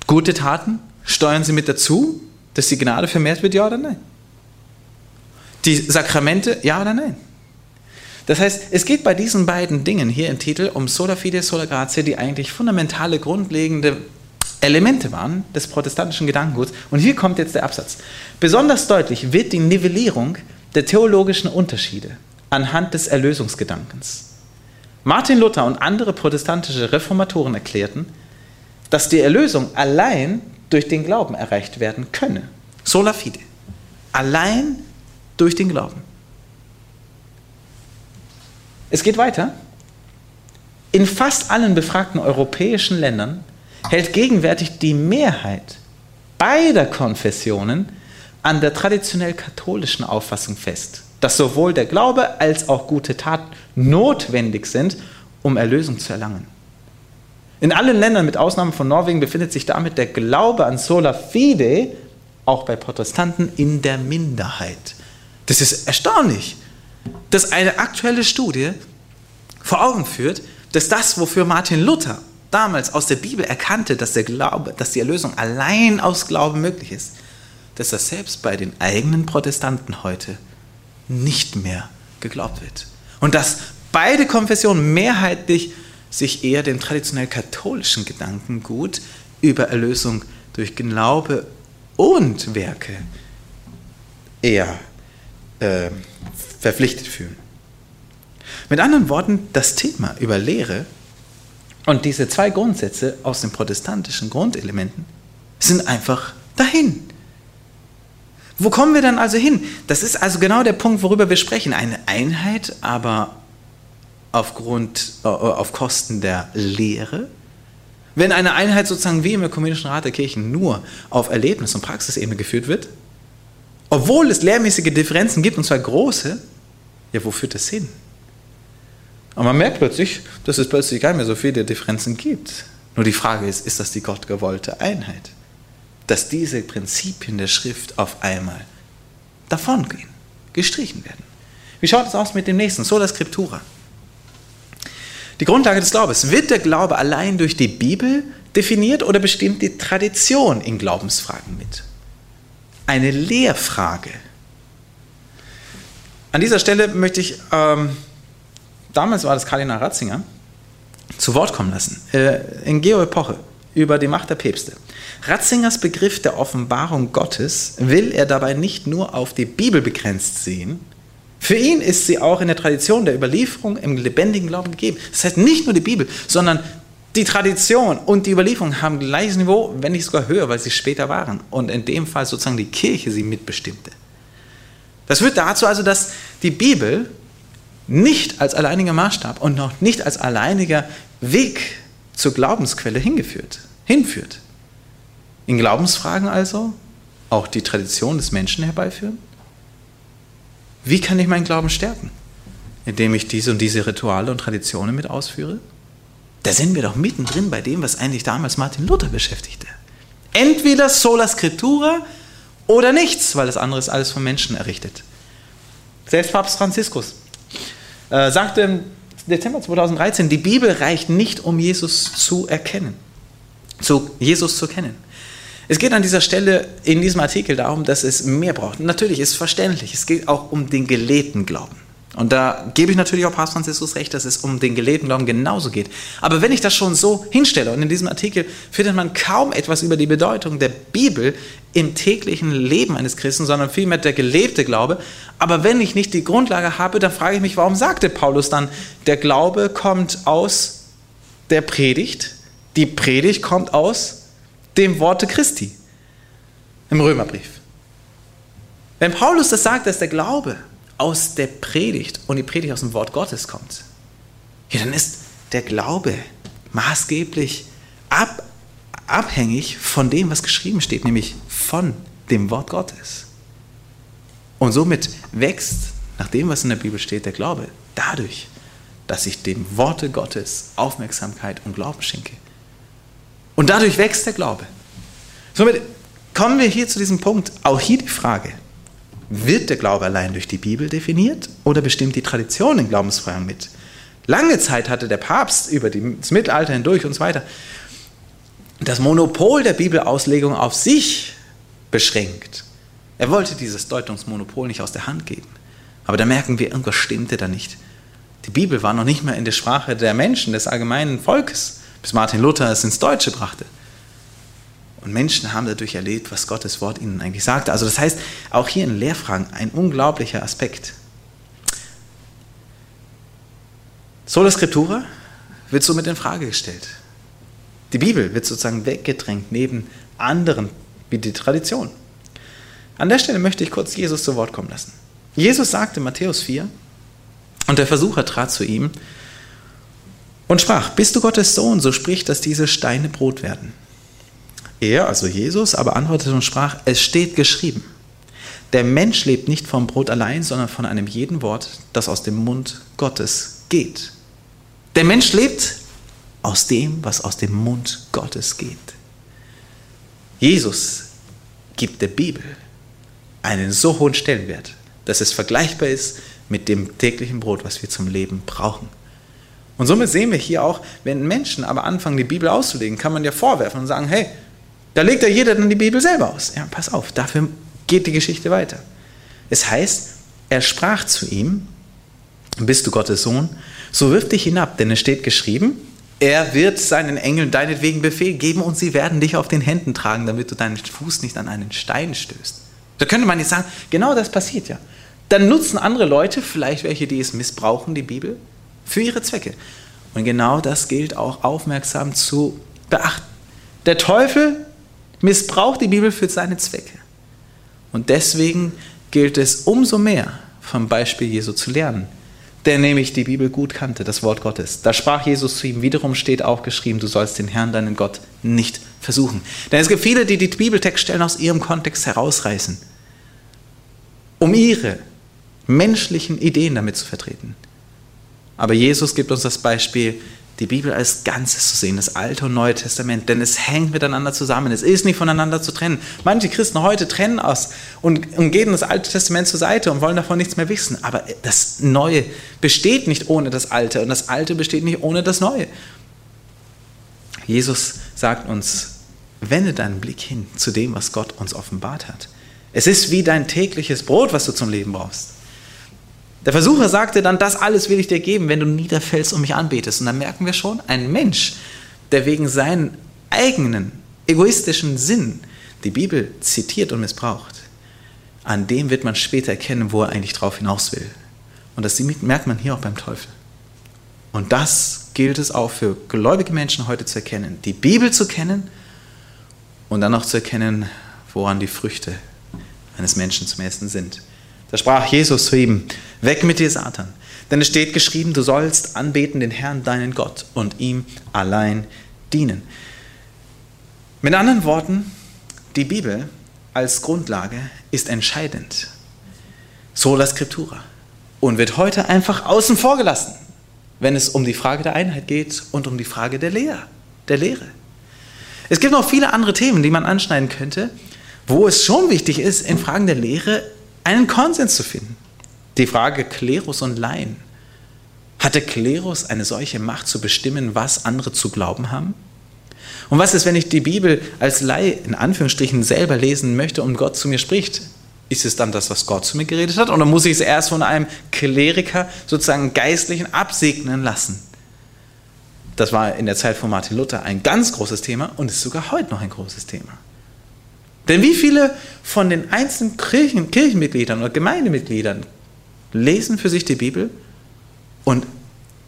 gute Taten, steuern sie mit dazu, dass die Gnade vermehrt wird, ja oder nein? Die Sakramente, ja oder nein? Das heißt, es geht bei diesen beiden Dingen hier im Titel um Sola Fide, Sola Gratia, die eigentlich fundamentale, grundlegende Elemente waren des protestantischen Gedankenguts. Und hier kommt jetzt der Absatz. Besonders deutlich wird die Nivellierung der theologischen Unterschiede anhand des Erlösungsgedankens. Martin Luther und andere protestantische Reformatoren erklärten, dass die Erlösung allein durch den Glauben erreicht werden könne. Sola fide. Allein durch den Glauben. Es geht weiter. In fast allen befragten europäischen Ländern hält gegenwärtig die Mehrheit beider Konfessionen an der traditionell katholischen Auffassung fest, dass sowohl der Glaube als auch gute Taten notwendig sind, um Erlösung zu erlangen. In allen Ländern, mit Ausnahme von Norwegen, befindet sich damit der Glaube an sola fide auch bei Protestanten in der Minderheit. Das ist erstaunlich dass eine aktuelle Studie vor Augen führt, dass das, wofür Martin Luther damals aus der Bibel erkannte, dass der Glaube, dass die Erlösung allein aus Glauben möglich ist, dass das selbst bei den eigenen Protestanten heute nicht mehr geglaubt wird. Und dass beide Konfessionen mehrheitlich sich eher dem traditionell katholischen Gedankengut über Erlösung durch Glaube und Werke eher äh, verpflichtet fühlen. Mit anderen Worten, das Thema über Lehre und diese zwei Grundsätze aus den protestantischen Grundelementen sind einfach dahin. Wo kommen wir dann also hin? Das ist also genau der Punkt, worüber wir sprechen. Eine Einheit, aber aufgrund, äh, auf Kosten der Lehre. Wenn eine Einheit sozusagen wie im Ökumenischen Rat der Kirchen nur auf Erlebnis- und Praxisebene geführt wird, obwohl es lehrmäßige Differenzen gibt, und zwar große, ja, wo führt das hin? Und man merkt plötzlich, dass es plötzlich gar nicht mehr so viele Differenzen gibt. Nur die Frage ist, ist das die gottgewollte Einheit? Dass diese Prinzipien der Schrift auf einmal davongehen, gestrichen werden. Wie schaut es aus mit dem nächsten? Sola Scriptura. Die Grundlage des Glaubens. Wird der Glaube allein durch die Bibel definiert oder bestimmt die Tradition in Glaubensfragen mit? eine Lehrfrage. An dieser Stelle möchte ich, ähm, damals war das Kardinal Ratzinger, zu Wort kommen lassen, äh, in Geo-Epoche über die Macht der Päpste. Ratzingers Begriff der Offenbarung Gottes will er dabei nicht nur auf die Bibel begrenzt sehen, für ihn ist sie auch in der Tradition der Überlieferung im lebendigen Glauben gegeben. Das heißt nicht nur die Bibel, sondern Die Tradition und die Überlieferung haben gleiches Niveau, wenn nicht sogar höher, weil sie später waren. Und in dem Fall sozusagen die Kirche sie mitbestimmte. Das führt dazu also, dass die Bibel nicht als alleiniger Maßstab und noch nicht als alleiniger Weg zur Glaubensquelle hingeführt, hinführt. In Glaubensfragen also auch die Tradition des Menschen herbeiführen? Wie kann ich meinen Glauben stärken? Indem ich diese und diese Rituale und Traditionen mit ausführe? Da sind wir doch mittendrin bei dem, was eigentlich damals Martin Luther beschäftigte. Entweder sola scriptura oder nichts, weil das andere ist alles vom Menschen errichtet. Selbst Papst Franziskus äh, sagte im Dezember 2013, die Bibel reicht nicht, um Jesus zu erkennen, zu Jesus zu kennen. Es geht an dieser Stelle in diesem Artikel darum, dass es mehr braucht. natürlich ist verständlich, es geht auch um den gelebten Glauben. Und da gebe ich natürlich auch Papst Franziskus recht, dass es um den gelebten Glauben genauso geht. Aber wenn ich das schon so hinstelle, und in diesem Artikel findet man kaum etwas über die Bedeutung der Bibel im täglichen Leben eines Christen, sondern vielmehr der gelebte Glaube. Aber wenn ich nicht die Grundlage habe, dann frage ich mich, warum sagte Paulus dann, der Glaube kommt aus der Predigt, die Predigt kommt aus dem Worte Christi im Römerbrief. Wenn Paulus das sagt, dass der Glaube aus der Predigt und die Predigt aus dem Wort Gottes kommt, ja, dann ist der Glaube maßgeblich ab, abhängig von dem, was geschrieben steht, nämlich von dem Wort Gottes. Und somit wächst, nach dem, was in der Bibel steht, der Glaube dadurch, dass ich dem Worte Gottes Aufmerksamkeit und Glauben schenke. Und dadurch wächst der Glaube. Somit kommen wir hier zu diesem Punkt. Auch hier die Frage, wird der Glaube allein durch die Bibel definiert oder bestimmt die Tradition in Glaubensfragen mit? Lange Zeit hatte der Papst über das Mittelalter hindurch und so weiter das Monopol der Bibelauslegung auf sich beschränkt. Er wollte dieses Deutungsmonopol nicht aus der Hand geben. Aber da merken wir, irgendwas stimmte da nicht. Die Bibel war noch nicht mehr in der Sprache der Menschen, des allgemeinen Volkes bis Martin Luther es ins Deutsche brachte. Und Menschen haben dadurch erlebt, was Gottes Wort ihnen eigentlich sagte. Also das heißt, auch hier in Lehrfragen ein unglaublicher Aspekt. Sola Scriptura wird somit in Frage gestellt. Die Bibel wird sozusagen weggedrängt neben anderen wie die Tradition. An der Stelle möchte ich kurz Jesus zu Wort kommen lassen. Jesus sagte in Matthäus 4, und der Versucher trat zu ihm und sprach, bist du Gottes Sohn, so sprich, dass diese Steine Brot werden. Er, also Jesus, aber antwortete und sprach, es steht geschrieben, der Mensch lebt nicht vom Brot allein, sondern von einem jeden Wort, das aus dem Mund Gottes geht. Der Mensch lebt aus dem, was aus dem Mund Gottes geht. Jesus gibt der Bibel einen so hohen Stellenwert, dass es vergleichbar ist mit dem täglichen Brot, was wir zum Leben brauchen. Und somit sehen wir hier auch, wenn Menschen aber anfangen, die Bibel auszulegen, kann man ja vorwerfen und sagen, hey, da legt ja jeder dann die Bibel selber aus. Ja, pass auf, dafür geht die Geschichte weiter. Es heißt, er sprach zu ihm, bist du Gottes Sohn, so wirf dich hinab, denn es steht geschrieben, er wird seinen Engeln deinetwegen Befehl geben und sie werden dich auf den Händen tragen, damit du deinen Fuß nicht an einen Stein stößt. Da könnte man jetzt sagen, genau das passiert ja. Dann nutzen andere Leute, vielleicht welche, die es missbrauchen, die Bibel, für ihre Zwecke. Und genau das gilt auch aufmerksam zu beachten. Der Teufel missbraucht die Bibel für seine Zwecke. Und deswegen gilt es umso mehr vom Beispiel Jesu zu lernen, der nämlich die Bibel gut kannte, das Wort Gottes. Da sprach Jesus zu ihm, wiederum steht auch geschrieben, du sollst den Herrn, deinen Gott, nicht versuchen. Denn es gibt viele, die die Bibeltextstellen aus ihrem Kontext herausreißen, um ihre menschlichen Ideen damit zu vertreten. Aber Jesus gibt uns das Beispiel, die Bibel als Ganzes zu sehen, das Alte und Neue Testament, denn es hängt miteinander zusammen. Es ist nicht voneinander zu trennen. Manche Christen heute trennen aus und, und geben das Alte Testament zur Seite und wollen davon nichts mehr wissen. Aber das Neue besteht nicht ohne das Alte und das Alte besteht nicht ohne das Neue. Jesus sagt uns, wende deinen Blick hin zu dem, was Gott uns offenbart hat. Es ist wie dein tägliches Brot, was du zum Leben brauchst. Der Versucher sagte dann, das alles will ich dir geben, wenn du niederfällst und mich anbetest. Und dann merken wir schon, ein Mensch, der wegen seinen eigenen egoistischen Sinn die Bibel zitiert und missbraucht, an dem wird man später erkennen, wo er eigentlich drauf hinaus will. Und das merkt man hier auch beim Teufel. Und das gilt es auch für gläubige Menschen heute zu erkennen, die Bibel zu kennen und dann auch zu erkennen, woran die Früchte eines Menschen zum Essen sind. Da sprach Jesus zu ihm, weg mit dir, Satan, denn es steht geschrieben, du sollst anbeten den Herrn, deinen Gott, und ihm allein dienen. Mit anderen Worten, die Bibel als Grundlage ist entscheidend. Sola Scriptura. Und wird heute einfach außen vor gelassen, wenn es um die Frage der Einheit geht und um die Frage der Lehre. Der Lehre. Es gibt noch viele andere Themen, die man anschneiden könnte, wo es schon wichtig ist, in Fragen der Lehre einen Konsens zu finden. Die Frage Klerus und Laien. Hat der Klerus eine solche Macht zu bestimmen, was andere zu glauben haben? Und was ist, wenn ich die Bibel als Laie in Anführungsstrichen selber lesen möchte und Gott zu mir spricht? Ist es dann das, was Gott zu mir geredet hat? Oder muss ich es erst von einem Kleriker, sozusagen Geistlichen, absegnen lassen? Das war in der Zeit von Martin Luther ein ganz großes Thema und ist sogar heute noch ein großes Thema. Denn wie viele von den einzelnen Kirchen, Kirchenmitgliedern oder Gemeindemitgliedern lesen für sich die Bibel und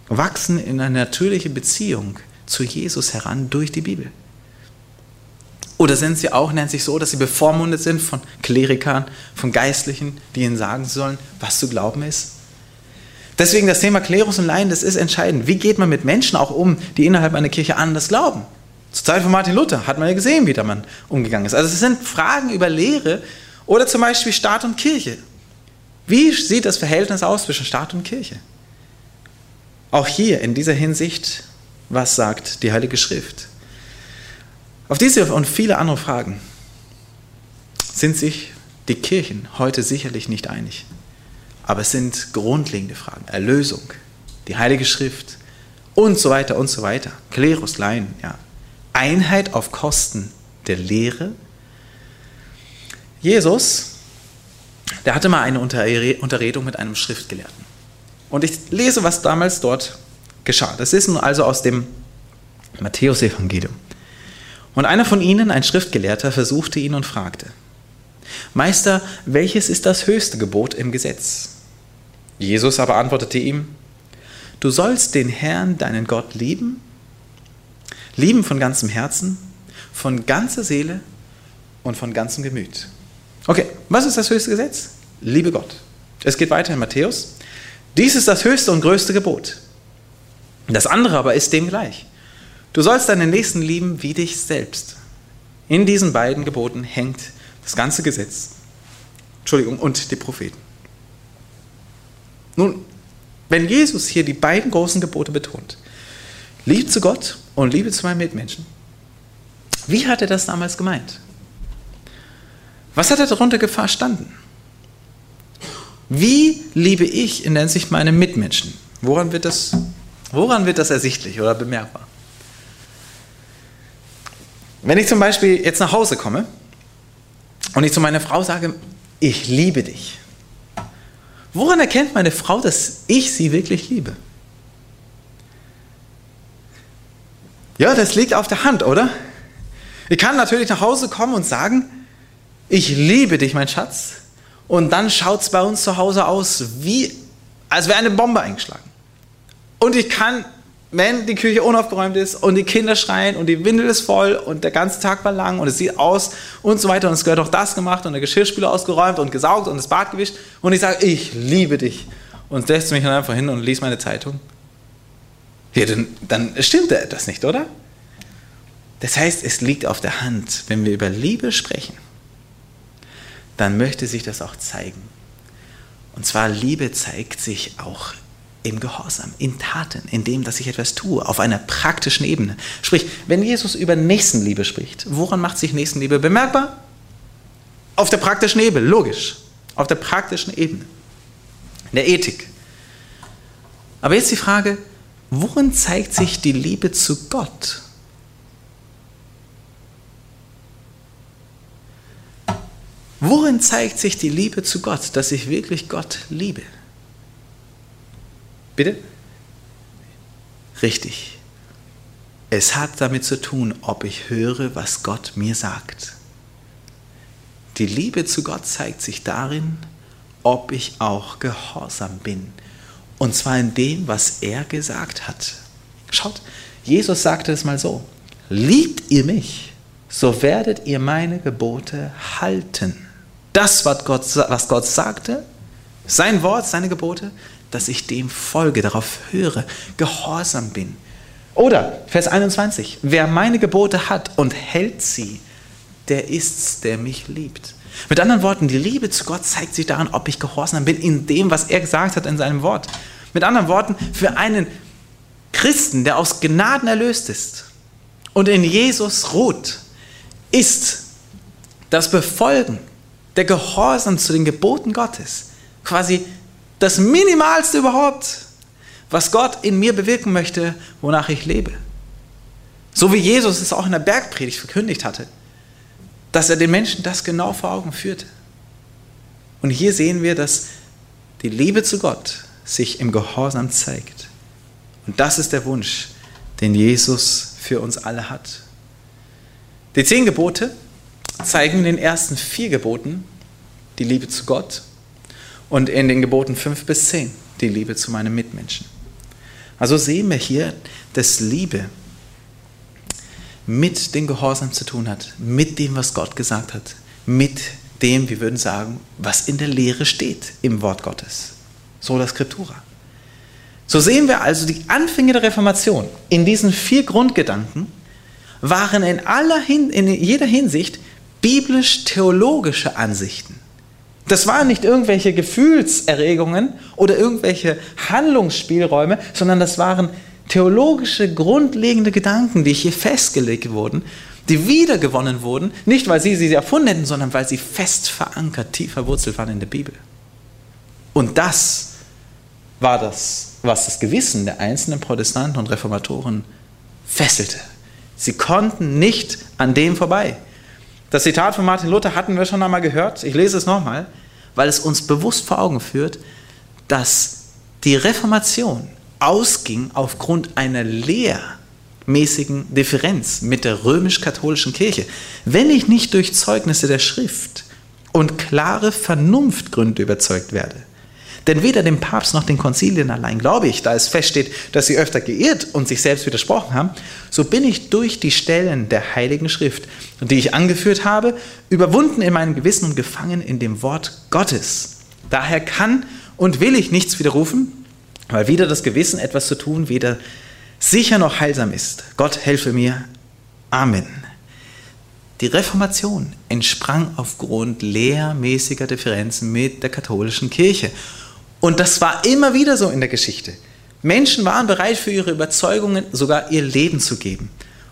wachsen in eine natürliche Beziehung zu Jesus heran durch die Bibel. Oder sind sie auch, nennt sich so, dass sie bevormundet sind von Klerikern, von Geistlichen, die ihnen sagen sollen, was zu glauben ist? Deswegen das Thema Klerus und Laien, das ist entscheidend. Wie geht man mit Menschen auch um, die innerhalb einer Kirche anders glauben? Zur Zeit von Martin Luther hat man ja gesehen, wie da man umgegangen ist. Also es sind Fragen über Lehre oder zum Beispiel Staat und Kirche. Wie sieht das Verhältnis aus zwischen Staat und Kirche? Auch hier in dieser Hinsicht was sagt die Heilige Schrift? Auf diese und viele andere Fragen sind sich die Kirchen heute sicherlich nicht einig. Aber es sind grundlegende Fragen. Erlösung, die Heilige Schrift und so weiter und so weiter. Klerus, Laien, ja. Einheit auf Kosten der Lehre. Jesus, der hatte mal eine Unterredung mit einem Schriftgelehrten. Und ich lese, was damals dort geschah. Das ist nun also aus dem Matthäusevangelium. Und einer von ihnen, ein Schriftgelehrter, versuchte ihn und fragte, Meister, welches ist das höchste Gebot im Gesetz? Jesus aber antwortete ihm, Du sollst den Herrn, deinen Gott, lieben, lieben von ganzem Herzen, von ganzer Seele und von ganzem Gemüt. Okay, was ist das höchste Gesetz? Liebe Gott. Es geht weiter in Matthäus. Dies ist das höchste und größte Gebot. Das andere aber ist dem gleich. Du sollst deinen Nächsten lieben wie dich selbst. In diesen beiden Geboten hängt das ganze Gesetz. Entschuldigung, und die Propheten. Nun, wenn Jesus hier die beiden großen Gebote betont, Liebe zu Gott und Liebe zu meinen Mitmenschen, wie hat er das damals gemeint? Was hat er darunter verstanden? Wie liebe ich in der Hinsicht meine Mitmenschen? Woran wird das Woran wird das ersichtlich oder bemerkbar? Wenn ich zum Beispiel jetzt nach Hause komme und ich zu meiner Frau sage, ich liebe dich, woran erkennt meine Frau, dass ich sie wirklich liebe? Ja, das liegt auf der Hand, oder? Ich kann natürlich nach Hause kommen und sagen, ich liebe dich, mein Schatz. Und dann schaut es bei uns zu Hause aus, wie, als wäre eine Bombe eingeschlagen. Und ich kann, wenn die Küche unaufgeräumt ist und die Kinder schreien und die Windel ist voll und der ganze Tag war lang und es sieht aus und so weiter und es gehört auch das gemacht und der Geschirrspüler ausgeräumt und gesaugt und das Bad gewischt und ich sage, ich liebe dich und setze mich dann einfach hin und lese meine Zeitung. Ja, dann, dann stimmt da etwas nicht, oder? Das heißt, es liegt auf der Hand, wenn wir über Liebe sprechen, dann möchte sich das auch zeigen. Und zwar Liebe zeigt sich auch im Gehorsam, in Taten, in dem, dass ich etwas tue, auf einer praktischen Ebene. Sprich, wenn Jesus über Nächstenliebe spricht, woran macht sich Nächstenliebe bemerkbar? Auf der praktischen Ebene, logisch. Auf der praktischen Ebene. In der Ethik. Aber jetzt die Frage, worin zeigt sich die Liebe zu Gott? Worin zeigt sich die Liebe zu Gott, dass ich wirklich Gott liebe? Bitte? Richtig. Es hat damit zu tun, ob ich höre, was Gott mir sagt. Die Liebe zu Gott zeigt sich darin, ob ich auch gehorsam bin. Und zwar in dem, was er gesagt hat. Schaut, Jesus sagte es mal so, liebt ihr mich, so werdet ihr meine Gebote halten. Das, was Gott, was Gott sagte, sein Wort, seine Gebote, dass ich dem folge, darauf höre, gehorsam bin. Oder Vers 21, wer meine Gebote hat und hält sie, der ist's, der mich liebt. Mit anderen Worten, die Liebe zu Gott zeigt sich daran, ob ich gehorsam bin in dem, was er gesagt hat in seinem Wort. Mit anderen Worten, für einen Christen, der aus Gnaden erlöst ist und in Jesus ruht, ist das Befolgen, der Gehorsam zu den Geboten Gottes quasi das Minimalste überhaupt, was Gott in mir bewirken möchte, wonach ich lebe. So wie Jesus es auch in der Bergpredigt verkündigt hatte dass er den Menschen das genau vor Augen führte. Und hier sehen wir, dass die Liebe zu Gott sich im Gehorsam zeigt. Und das ist der Wunsch, den Jesus für uns alle hat. Die zehn Gebote zeigen in den ersten vier Geboten die Liebe zu Gott und in den Geboten fünf bis zehn die Liebe zu meinen Mitmenschen. Also sehen wir hier, dass Liebe mit dem Gehorsam zu tun hat, mit dem, was Gott gesagt hat, mit dem, wir würden sagen, was in der Lehre steht im Wort Gottes. Sola Scriptura. So sehen wir also, die Anfänge der Reformation in diesen vier Grundgedanken waren in, aller Hin in jeder Hinsicht biblisch-theologische Ansichten. Das waren nicht irgendwelche Gefühlserregungen oder irgendwelche Handlungsspielräume, sondern das waren theologische, grundlegende Gedanken, die hier festgelegt wurden, die wiedergewonnen wurden, nicht weil sie sie erfunden hätten, sondern weil sie fest verankert, tief verwurzelt waren in der Bibel. Und das war das, was das Gewissen der einzelnen Protestanten und Reformatoren fesselte. Sie konnten nicht an dem vorbei. Das Zitat von Martin Luther hatten wir schon einmal gehört. Ich lese es nochmal, weil es uns bewusst vor Augen führt, dass die Reformation ausging aufgrund einer lehrmäßigen Differenz mit der römisch-katholischen Kirche. Wenn ich nicht durch Zeugnisse der Schrift und klare Vernunftgründe überzeugt werde, denn weder dem Papst noch den Konzilien allein glaube ich, da es feststeht, dass sie öfter geirrt und sich selbst widersprochen haben, so bin ich durch die Stellen der Heiligen Schrift, die ich angeführt habe, überwunden in meinem Gewissen und gefangen in dem Wort Gottes. Daher kann und will ich nichts widerrufen, weil weder das Gewissen etwas zu tun, weder sicher noch heilsam ist. Gott helfe mir. Amen. Die Reformation entsprang aufgrund lehrmäßiger Differenzen mit der katholischen Kirche. Und das war immer wieder so in der Geschichte. Menschen waren bereit, für ihre Überzeugungen sogar ihr Leben zu geben.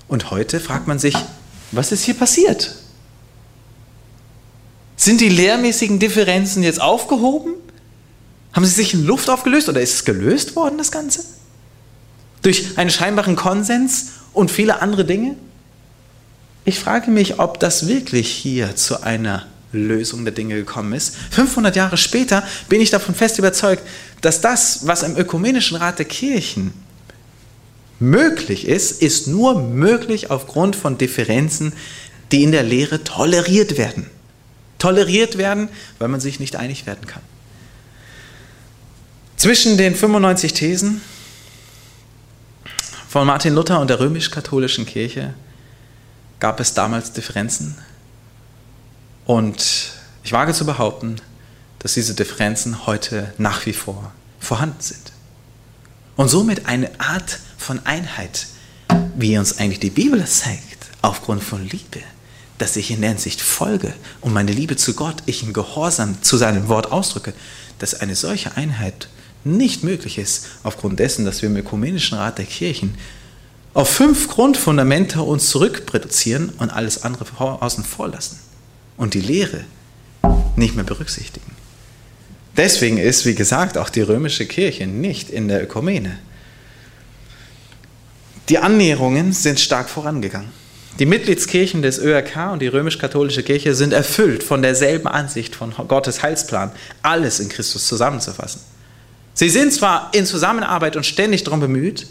Und heute fragt man sich, was ist hier passiert? Sind die lehrmäßigen Differenzen jetzt aufgehoben? Haben sie sich in Luft aufgelöst oder ist es gelöst worden, das Ganze? Durch einen scheinbaren Konsens und viele andere Dinge? Ich frage mich, ob das wirklich hier zu einer Lösung der Dinge gekommen ist. 500 Jahre später bin ich davon fest überzeugt, dass das, was im Ökumenischen Rat der Kirchen möglich ist, ist nur möglich aufgrund von Differenzen, die in der Lehre toleriert werden. Toleriert werden, weil man sich nicht einig werden kann. Zwischen den 95 Thesen von Martin Luther und der römisch-katholischen Kirche gab es damals Differenzen. Und ich wage zu behaupten, dass diese Differenzen heute nach wie vor vorhanden sind. Und somit eine Art von Einheit, wie uns eigentlich die Bibel zeigt, aufgrund von Liebe, dass ich in der Hinsicht folge und meine Liebe zu Gott, ich im Gehorsam zu seinem Wort ausdrücke, dass eine solche Einheit nicht möglich ist, aufgrund dessen, dass wir im Ökumenischen Rat der Kirchen auf fünf Grundfundamente uns zurückreduzieren und alles andere außen vor lassen und die Lehre nicht mehr berücksichtigen. Deswegen ist, wie gesagt, auch die römische Kirche nicht in der Ökumene. Die Annäherungen sind stark vorangegangen. Die Mitgliedskirchen des ÖRK und die römisch-katholische Kirche sind erfüllt von derselben Ansicht von Gottes Heilsplan, alles in Christus zusammenzufassen. Sie sind zwar in Zusammenarbeit und ständig darum bemüht,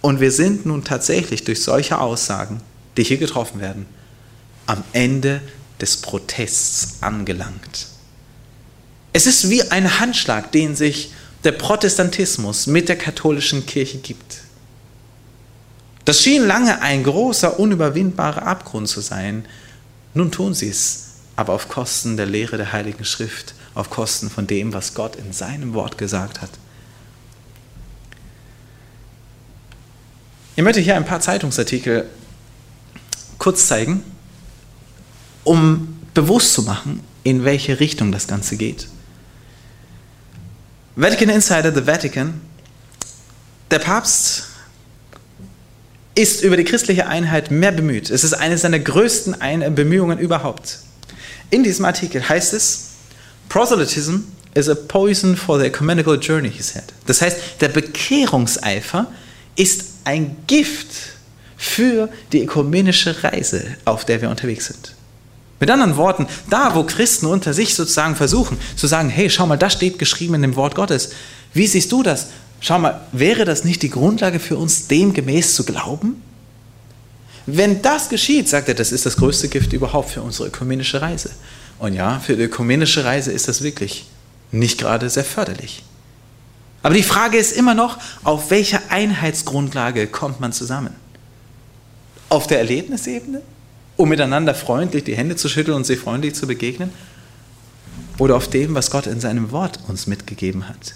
und wir sind nun tatsächlich durch solche Aussagen, die hier getroffen werden, am Ende des Protests angelangt. Es ist wie ein Handschlag, den sich der Protestantismus mit der katholischen Kirche gibt. Das schien lange ein großer, unüberwindbarer Abgrund zu sein. Nun tun sie es, aber auf Kosten der Lehre der Heiligen Schrift, auf Kosten von dem, was Gott in seinem Wort gesagt hat. Ich möchte hier ein paar Zeitungsartikel kurz zeigen, um bewusst zu machen, in welche Richtung das Ganze geht. Vatican Insider, The Vatican. Der Papst ist über die christliche Einheit mehr bemüht. Es ist eine seiner größten Bemühungen überhaupt. In diesem Artikel heißt es, Proselytism is a poison for the ecumenical journey, he said. Das heißt, der Bekehrungseifer ist ein Gift für die ökumenische Reise, auf der wir unterwegs sind. Mit anderen Worten, da wo Christen unter sich sozusagen versuchen zu sagen, hey, schau mal, das steht geschrieben in dem Wort Gottes. Wie siehst du das? Schau mal, wäre das nicht die Grundlage für uns, demgemäß zu glauben? Wenn das geschieht, sagt er, das ist das größte Gift überhaupt für unsere ökumenische Reise. Und ja, für die ökumenische Reise ist das wirklich nicht gerade sehr förderlich. Aber die Frage ist immer noch, auf welcher Einheitsgrundlage kommt man zusammen? Auf der Erlebnisebene? um miteinander freundlich die Hände zu schütteln und sich freundlich zu begegnen? Oder auf dem, was Gott in seinem Wort uns mitgegeben hat?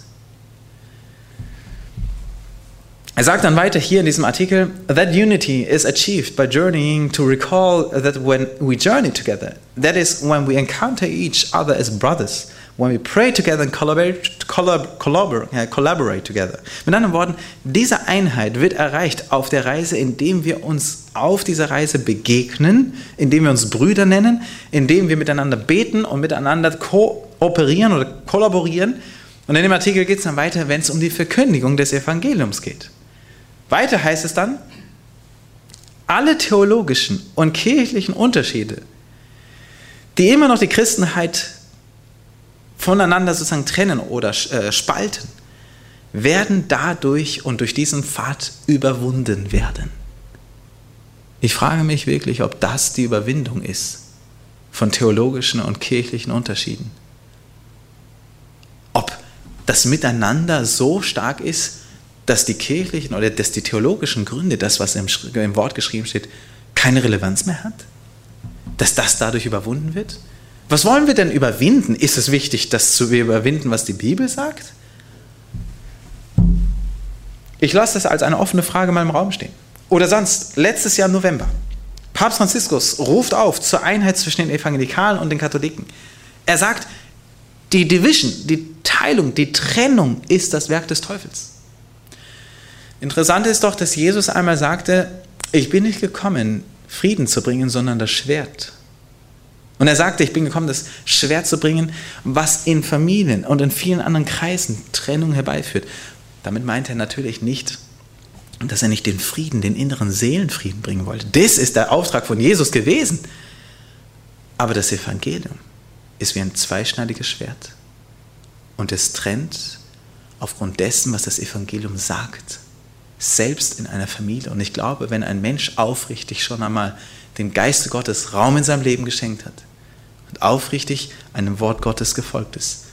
Er sagt dann weiter hier in diesem Artikel, that unity is achieved by journeying to recall that when we journey together, that is when we encounter each other as brothers, when we pray together and collaborate, collaborate, collaborate together. Mit anderen Worten, diese Einheit wird erreicht auf der Reise, indem wir uns auf dieser Reise begegnen, indem wir uns Brüder nennen, indem wir miteinander beten und miteinander kooperieren oder kollaborieren. Und in dem Artikel geht es dann weiter, wenn es um die Verkündigung des Evangeliums geht. Weiter heißt es dann, alle theologischen und kirchlichen Unterschiede, die immer noch die Christenheit voneinander sozusagen trennen oder äh, spalten, werden dadurch und durch diesen Pfad überwunden werden. Ich frage mich wirklich, ob das die Überwindung ist von theologischen und kirchlichen Unterschieden. Ob das Miteinander so stark ist, dass die kirchlichen oder dass die theologischen Gründe, das, was im, im Wort geschrieben steht, keine Relevanz mehr hat? Dass das dadurch überwunden wird? Was wollen wir denn überwinden? Ist es wichtig, das zu überwinden, was die Bibel sagt? Ich lasse das als eine offene Frage mal im Raum stehen. Oder sonst, letztes Jahr im November, Papst Franziskus ruft auf zur Einheit zwischen den Evangelikalen und den Katholiken. Er sagt, die Division, die Teilung, die Trennung ist das Werk des Teufels. Interessant ist doch, dass Jesus einmal sagte, ich bin nicht gekommen, Frieden zu bringen, sondern das Schwert. Und er sagte, ich bin gekommen, das Schwert zu bringen, was in Familien und in vielen anderen Kreisen Trennung herbeiführt. Damit meint er natürlich nicht, dass er nicht den Frieden, den inneren Seelenfrieden bringen wollte. Das ist der Auftrag von Jesus gewesen. Aber das Evangelium ist wie ein zweischneidiges Schwert. Und es trennt aufgrund dessen, was das Evangelium sagt, selbst in einer Familie. Und ich glaube, wenn ein Mensch aufrichtig schon einmal dem Geiste Gottes Raum in seinem Leben geschenkt hat und aufrichtig einem Wort Gottes gefolgt ist,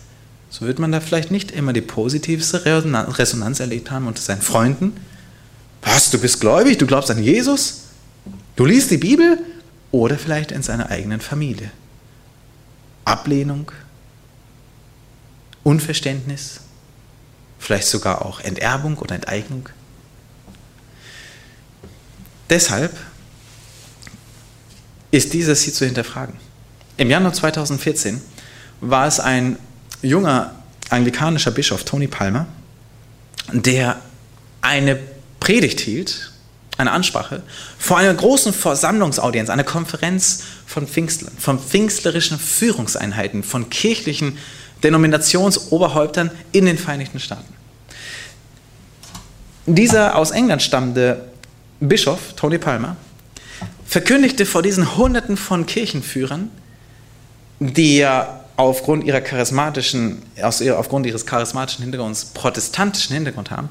so wird man da vielleicht nicht immer die positivste Resonanz erlebt haben unter seinen Freunden. Was, du bist gläubig, du glaubst an Jesus? Du liest die Bibel? Oder vielleicht in seiner eigenen Familie. Ablehnung, Unverständnis, vielleicht sogar auch Enterbung oder Enteignung. Deshalb ist dieses hier zu hinterfragen. Im Januar 2014 war es ein junger anglikanischer Bischof, Tony Palmer, der eine Predigt hielt, eine Ansprache, vor einer großen Versammlungsaudienz, einer Konferenz von Pfingstlern, von pfingstlerischen Führungseinheiten, von kirchlichen Denominationsoberhäuptern in den Vereinigten Staaten. Dieser aus England stammende Bischof, Tony Palmer, verkündigte vor diesen Hunderten von Kirchenführern, die ja aufgrund, ihrer charismatischen, aufgrund ihres charismatischen Hintergrunds protestantischen Hintergrund haben,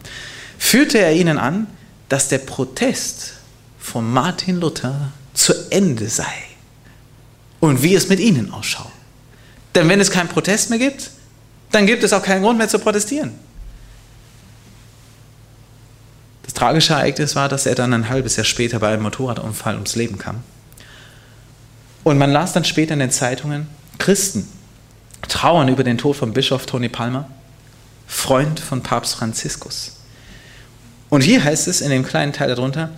führte er ihnen an, dass der Protest von Martin Luther zu Ende sei und wie es mit ihnen ausschaut. Denn wenn es keinen Protest mehr gibt, dann gibt es auch keinen Grund mehr zu protestieren. Das tragische Ereignis war, dass er dann ein halbes Jahr später bei einem Motorradunfall ums Leben kam. Und man las dann später in den Zeitungen, Christen trauern über den Tod von Bischof Tony Palmer, Freund von Papst Franziskus. Und hier heißt es in dem kleinen Teil darunter,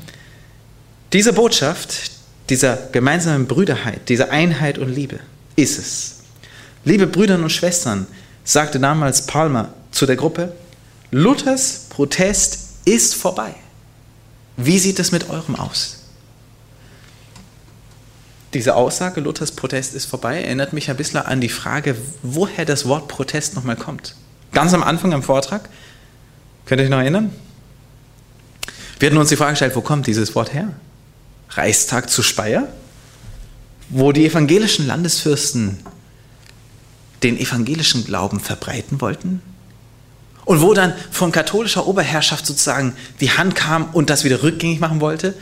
diese Botschaft dieser gemeinsamen Brüderheit, dieser Einheit und Liebe ist es. Liebe Brüder und Schwestern, sagte damals Palmer zu der Gruppe, Luthers Protest ist vorbei. Wie sieht es mit eurem aus? Diese Aussage, Luthers Protest ist vorbei, erinnert mich ein bisschen an die Frage, woher das Wort Protest nochmal kommt. Ganz am Anfang im Vortrag, könnt ihr euch noch erinnern? Wir hatten uns die Frage gestellt, wo kommt dieses Wort her? Reichstag zu Speyer, wo die evangelischen Landesfürsten den evangelischen Glauben verbreiten wollten? Und wo dann von katholischer Oberherrschaft sozusagen die Hand kam und das wieder rückgängig machen wollte?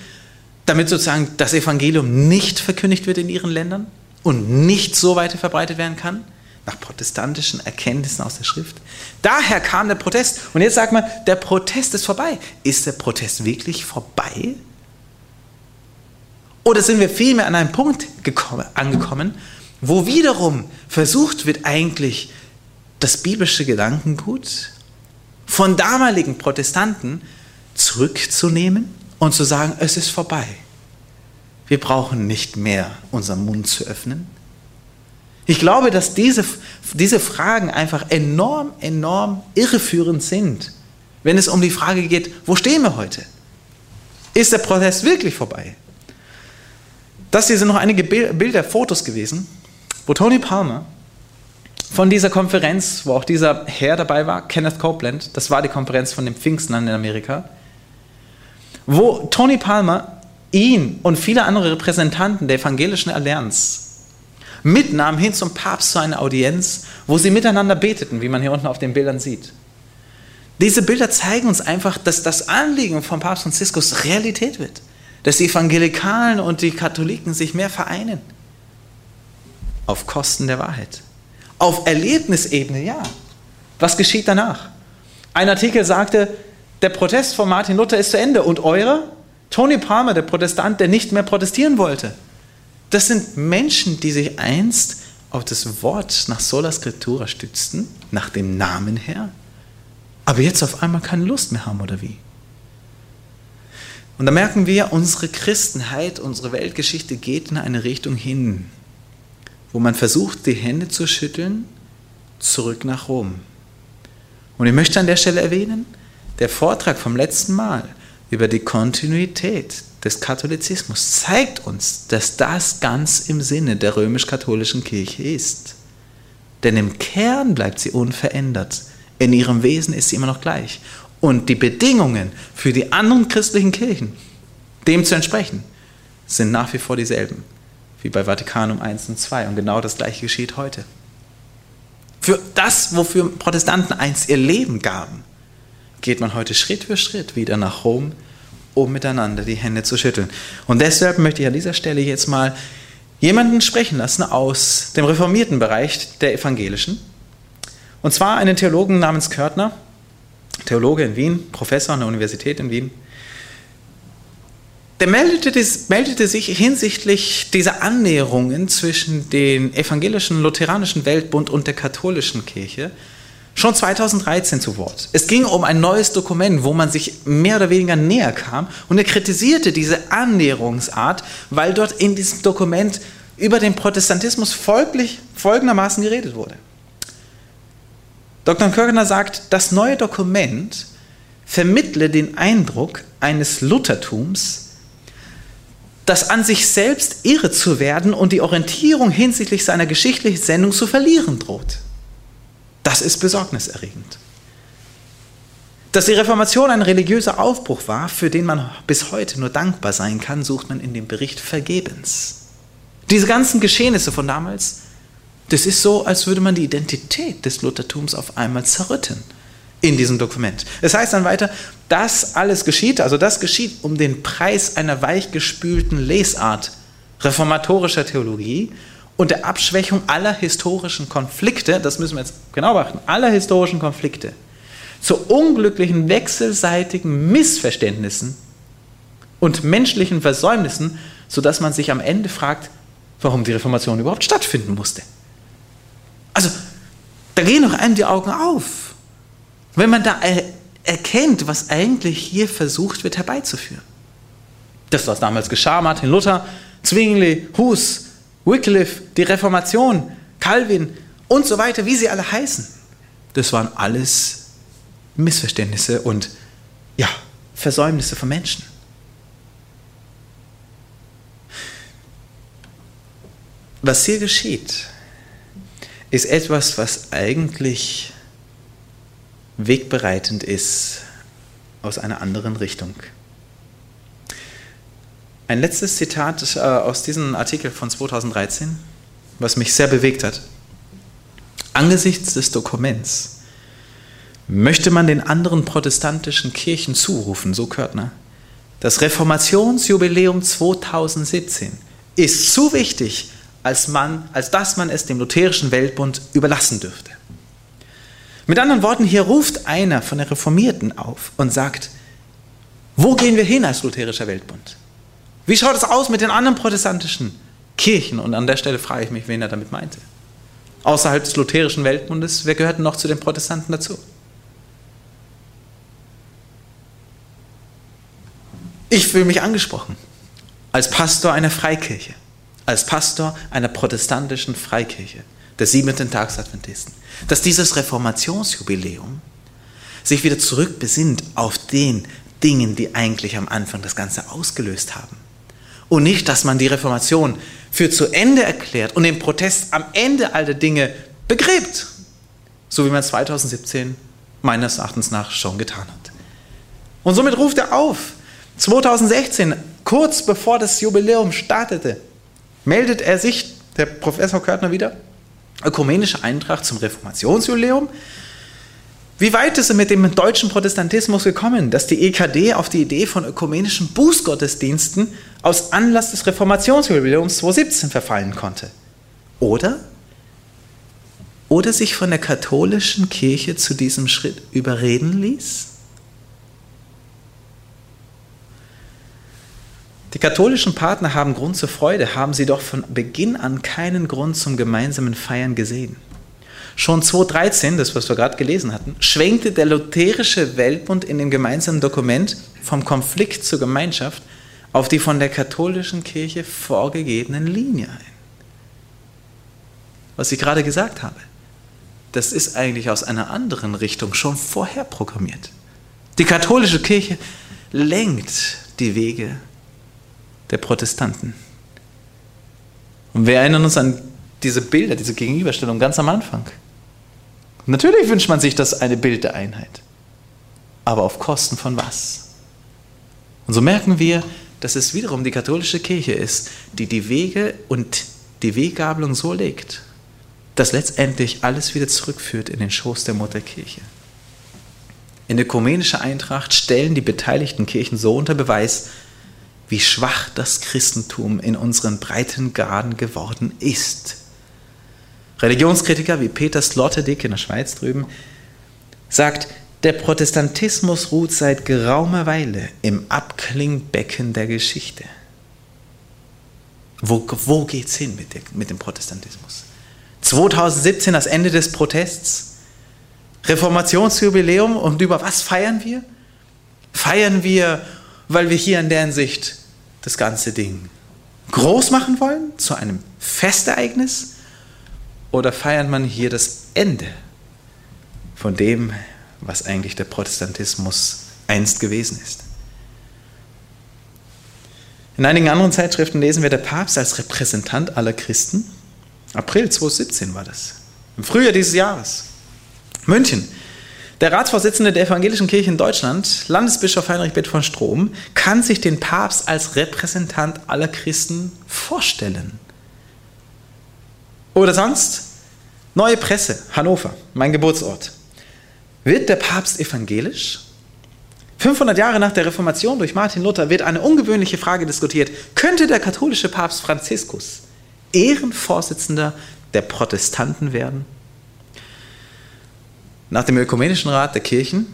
damit sozusagen das Evangelium nicht verkündigt wird in ihren Ländern und nicht so weiter verbreitet werden kann, nach protestantischen Erkenntnissen aus der Schrift. Daher kam der Protest. Und jetzt sagt man, der Protest ist vorbei. Ist der Protest wirklich vorbei? Oder sind wir vielmehr an einem Punkt gekommen, angekommen, wo wiederum versucht wird, eigentlich das biblische Gedankengut von damaligen Protestanten zurückzunehmen und zu sagen, es ist vorbei. Wir brauchen nicht mehr unseren Mund zu öffnen. Ich glaube, dass diese, diese Fragen einfach enorm, enorm irreführend sind, wenn es um die Frage geht, wo stehen wir heute? Ist der Prozess wirklich vorbei? Das hier sind noch einige Bilder, Fotos gewesen, wo Tony Palmer von dieser Konferenz, wo auch dieser Herr dabei war, Kenneth Copeland, das war die Konferenz von dem Pfingsten in Amerika, wo Tony Palmer ihn und viele andere Repräsentanten der evangelischen Allianz mitnahm hin zum Papst zu einer Audienz, wo sie miteinander beteten, wie man hier unten auf den Bildern sieht. Diese Bilder zeigen uns einfach, dass das Anliegen von Papst Franziskus Realität wird, dass die Evangelikalen und die Katholiken sich mehr vereinen. Auf Kosten der Wahrheit. Auf Erlebnisebene, ja. Was geschieht danach? Ein Artikel sagte, der Protest von Martin Luther ist zu Ende. Und eure? Tony Palmer, der Protestant, der nicht mehr protestieren wollte. Das sind Menschen, die sich einst auf das Wort nach Sola Scriptura stützten, nach dem Namen her, aber jetzt auf einmal keine Lust mehr haben, oder wie? Und da merken wir, unsere Christenheit, unsere Weltgeschichte geht in eine Richtung hin, wo man versucht, die Hände zu schütteln, zurück nach Rom. Und ich möchte an der Stelle erwähnen, der Vortrag vom letzten Mal über die Kontinuität des Katholizismus zeigt uns, dass das ganz im Sinne der römisch-katholischen Kirche ist. Denn im Kern bleibt sie unverändert. In ihrem Wesen ist sie immer noch gleich. Und die Bedingungen für die anderen christlichen Kirchen, dem zu entsprechen, sind nach wie vor dieselben, wie bei Vatikanum I und II. Und genau das gleiche geschieht heute. Für das, wofür Protestanten einst ihr Leben gaben, geht man heute Schritt für Schritt wieder nach Rom, um miteinander die Hände zu schütteln. Und deshalb möchte ich an dieser Stelle jetzt mal jemanden sprechen lassen aus dem reformierten Bereich der Evangelischen. Und zwar einen Theologen namens Körtner, Theologe in Wien, Professor an der Universität in Wien. Der meldete, meldete sich hinsichtlich dieser Annäherungen zwischen dem evangelischen lutheranischen Weltbund und der katholischen Kirche schon 2013 zu Wort. Es ging um ein neues Dokument, wo man sich mehr oder weniger näher kam und er kritisierte diese Annäherungsart, weil dort in diesem Dokument über den Protestantismus folglich, folgendermaßen geredet wurde. Dr. Körner sagt, das neue Dokument vermittle den Eindruck eines Luthertums, das an sich selbst irre zu werden und die Orientierung hinsichtlich seiner geschichtlichen Sendung zu verlieren droht. Das ist besorgniserregend. Dass die Reformation ein religiöser Aufbruch war, für den man bis heute nur dankbar sein kann, sucht man in dem Bericht vergebens. Diese ganzen Geschehnisse von damals, das ist so, als würde man die Identität des Luthertums auf einmal zerrütten in diesem Dokument. Es heißt dann weiter, das alles geschieht, also das geschieht um den Preis einer weichgespülten Lesart reformatorischer Theologie und der Abschwächung aller historischen Konflikte, das müssen wir jetzt genau beachten, aller historischen Konflikte, zu unglücklichen wechselseitigen Missverständnissen und menschlichen Versäumnissen, sodass man sich am Ende fragt, warum die Reformation überhaupt stattfinden musste. Also, da gehen doch einem die Augen auf, wenn man da erkennt, was eigentlich hier versucht wird herbeizuführen. Das, was damals geschah, Martin Luther, Zwingli, Hus, Wycliffe, die Reformation, Calvin und so weiter, wie sie alle heißen, das waren alles Missverständnisse und ja, Versäumnisse von Menschen. Was hier geschieht, ist etwas, was eigentlich wegbereitend ist aus einer anderen Richtung. Ein letztes Zitat äh, aus diesem Artikel von 2013, was mich sehr bewegt hat. Angesichts des Dokuments möchte man den anderen protestantischen Kirchen zurufen, so Körtner, das Reformationsjubiläum 2017 ist zu wichtig, als, man, als dass man es dem lutherischen Weltbund überlassen dürfte. Mit anderen Worten, hier ruft einer von den Reformierten auf und sagt, wo gehen wir hin als lutherischer Weltbund? Wie schaut es aus mit den anderen protestantischen Kirchen? Und an der Stelle frage ich mich, wen er damit meinte. Außerhalb des lutherischen Weltbundes, wer gehört noch zu den Protestanten dazu? Ich fühle mich angesprochen als Pastor einer Freikirche als Pastor einer protestantischen Freikirche, der siebenten Tagsadventisten, dass dieses Reformationsjubiläum sich wieder zurückbesinnt auf den Dingen, die eigentlich am Anfang das Ganze ausgelöst haben. Und nicht, dass man die Reformation für zu Ende erklärt und den Protest am Ende all der Dinge begräbt, so wie man 2017 meines Erachtens nach schon getan hat. Und somit ruft er auf, 2016, kurz bevor das Jubiläum startete, meldet er sich, der Professor Körtner wieder, ökumenische Eintracht zum Reformationsjubiläum. Wie weit ist er mit dem deutschen Protestantismus gekommen, dass die EKD auf die Idee von ökumenischen Bußgottesdiensten aus Anlass des Reformationsjubiläums 2017 verfallen konnte? Oder? Oder sich von der katholischen Kirche zu diesem Schritt überreden ließ? Die katholischen Partner haben Grund zur Freude, haben sie doch von Beginn an keinen Grund zum gemeinsamen Feiern gesehen. Schon 2013, das was wir gerade gelesen hatten, schwenkte der lutherische Weltbund in dem gemeinsamen Dokument vom Konflikt zur Gemeinschaft auf die von der katholischen Kirche vorgegebenen Linie ein. Was ich gerade gesagt habe, das ist eigentlich aus einer anderen Richtung schon vorher programmiert. Die katholische Kirche lenkt die Wege der Protestanten. Und wir erinnern uns an diese Bilder, diese Gegenüberstellung ganz am Anfang. Natürlich wünscht man sich das eine Bild der Einheit. Aber auf Kosten von was? Und so merken wir, dass es wiederum die katholische Kirche ist, die die Wege und die Weggabelung so legt, dass letztendlich alles wieder zurückführt in den Schoß der Mutterkirche. In der ökumenische Eintracht stellen die beteiligten Kirchen so unter Beweis, wie schwach das Christentum in unseren Breitengraden geworden ist. Religionskritiker wie Peter Sloterdijk in der Schweiz drüben sagt, der Protestantismus ruht seit geraumer Weile im Abklingbecken der Geschichte. Wo, wo es hin mit, der, mit dem Protestantismus? 2017 das Ende des Protests, Reformationsjubiläum und über was feiern wir? Feiern wir, weil wir hier in der Hinsicht das ganze Ding groß machen wollen, zu einem Festereignis? Oder feiert man hier das Ende von dem, was eigentlich der Protestantismus einst gewesen ist? In einigen anderen Zeitschriften lesen wir der Papst als Repräsentant aller Christen. April 2017 war das. Im Frühjahr dieses Jahres. München. Der Ratsvorsitzende der Evangelischen Kirche in Deutschland, Landesbischof Heinrich Bett von Strom, kann sich den Papst als Repräsentant aller Christen vorstellen. Oder sonst? Neue Presse, Hannover, mein Geburtsort. Wird der Papst evangelisch? 500 Jahre nach der Reformation durch Martin Luther wird eine ungewöhnliche Frage diskutiert. Könnte der katholische Papst Franziskus Ehrenvorsitzender der Protestanten werden? Nach dem Ökumenischen Rat der Kirchen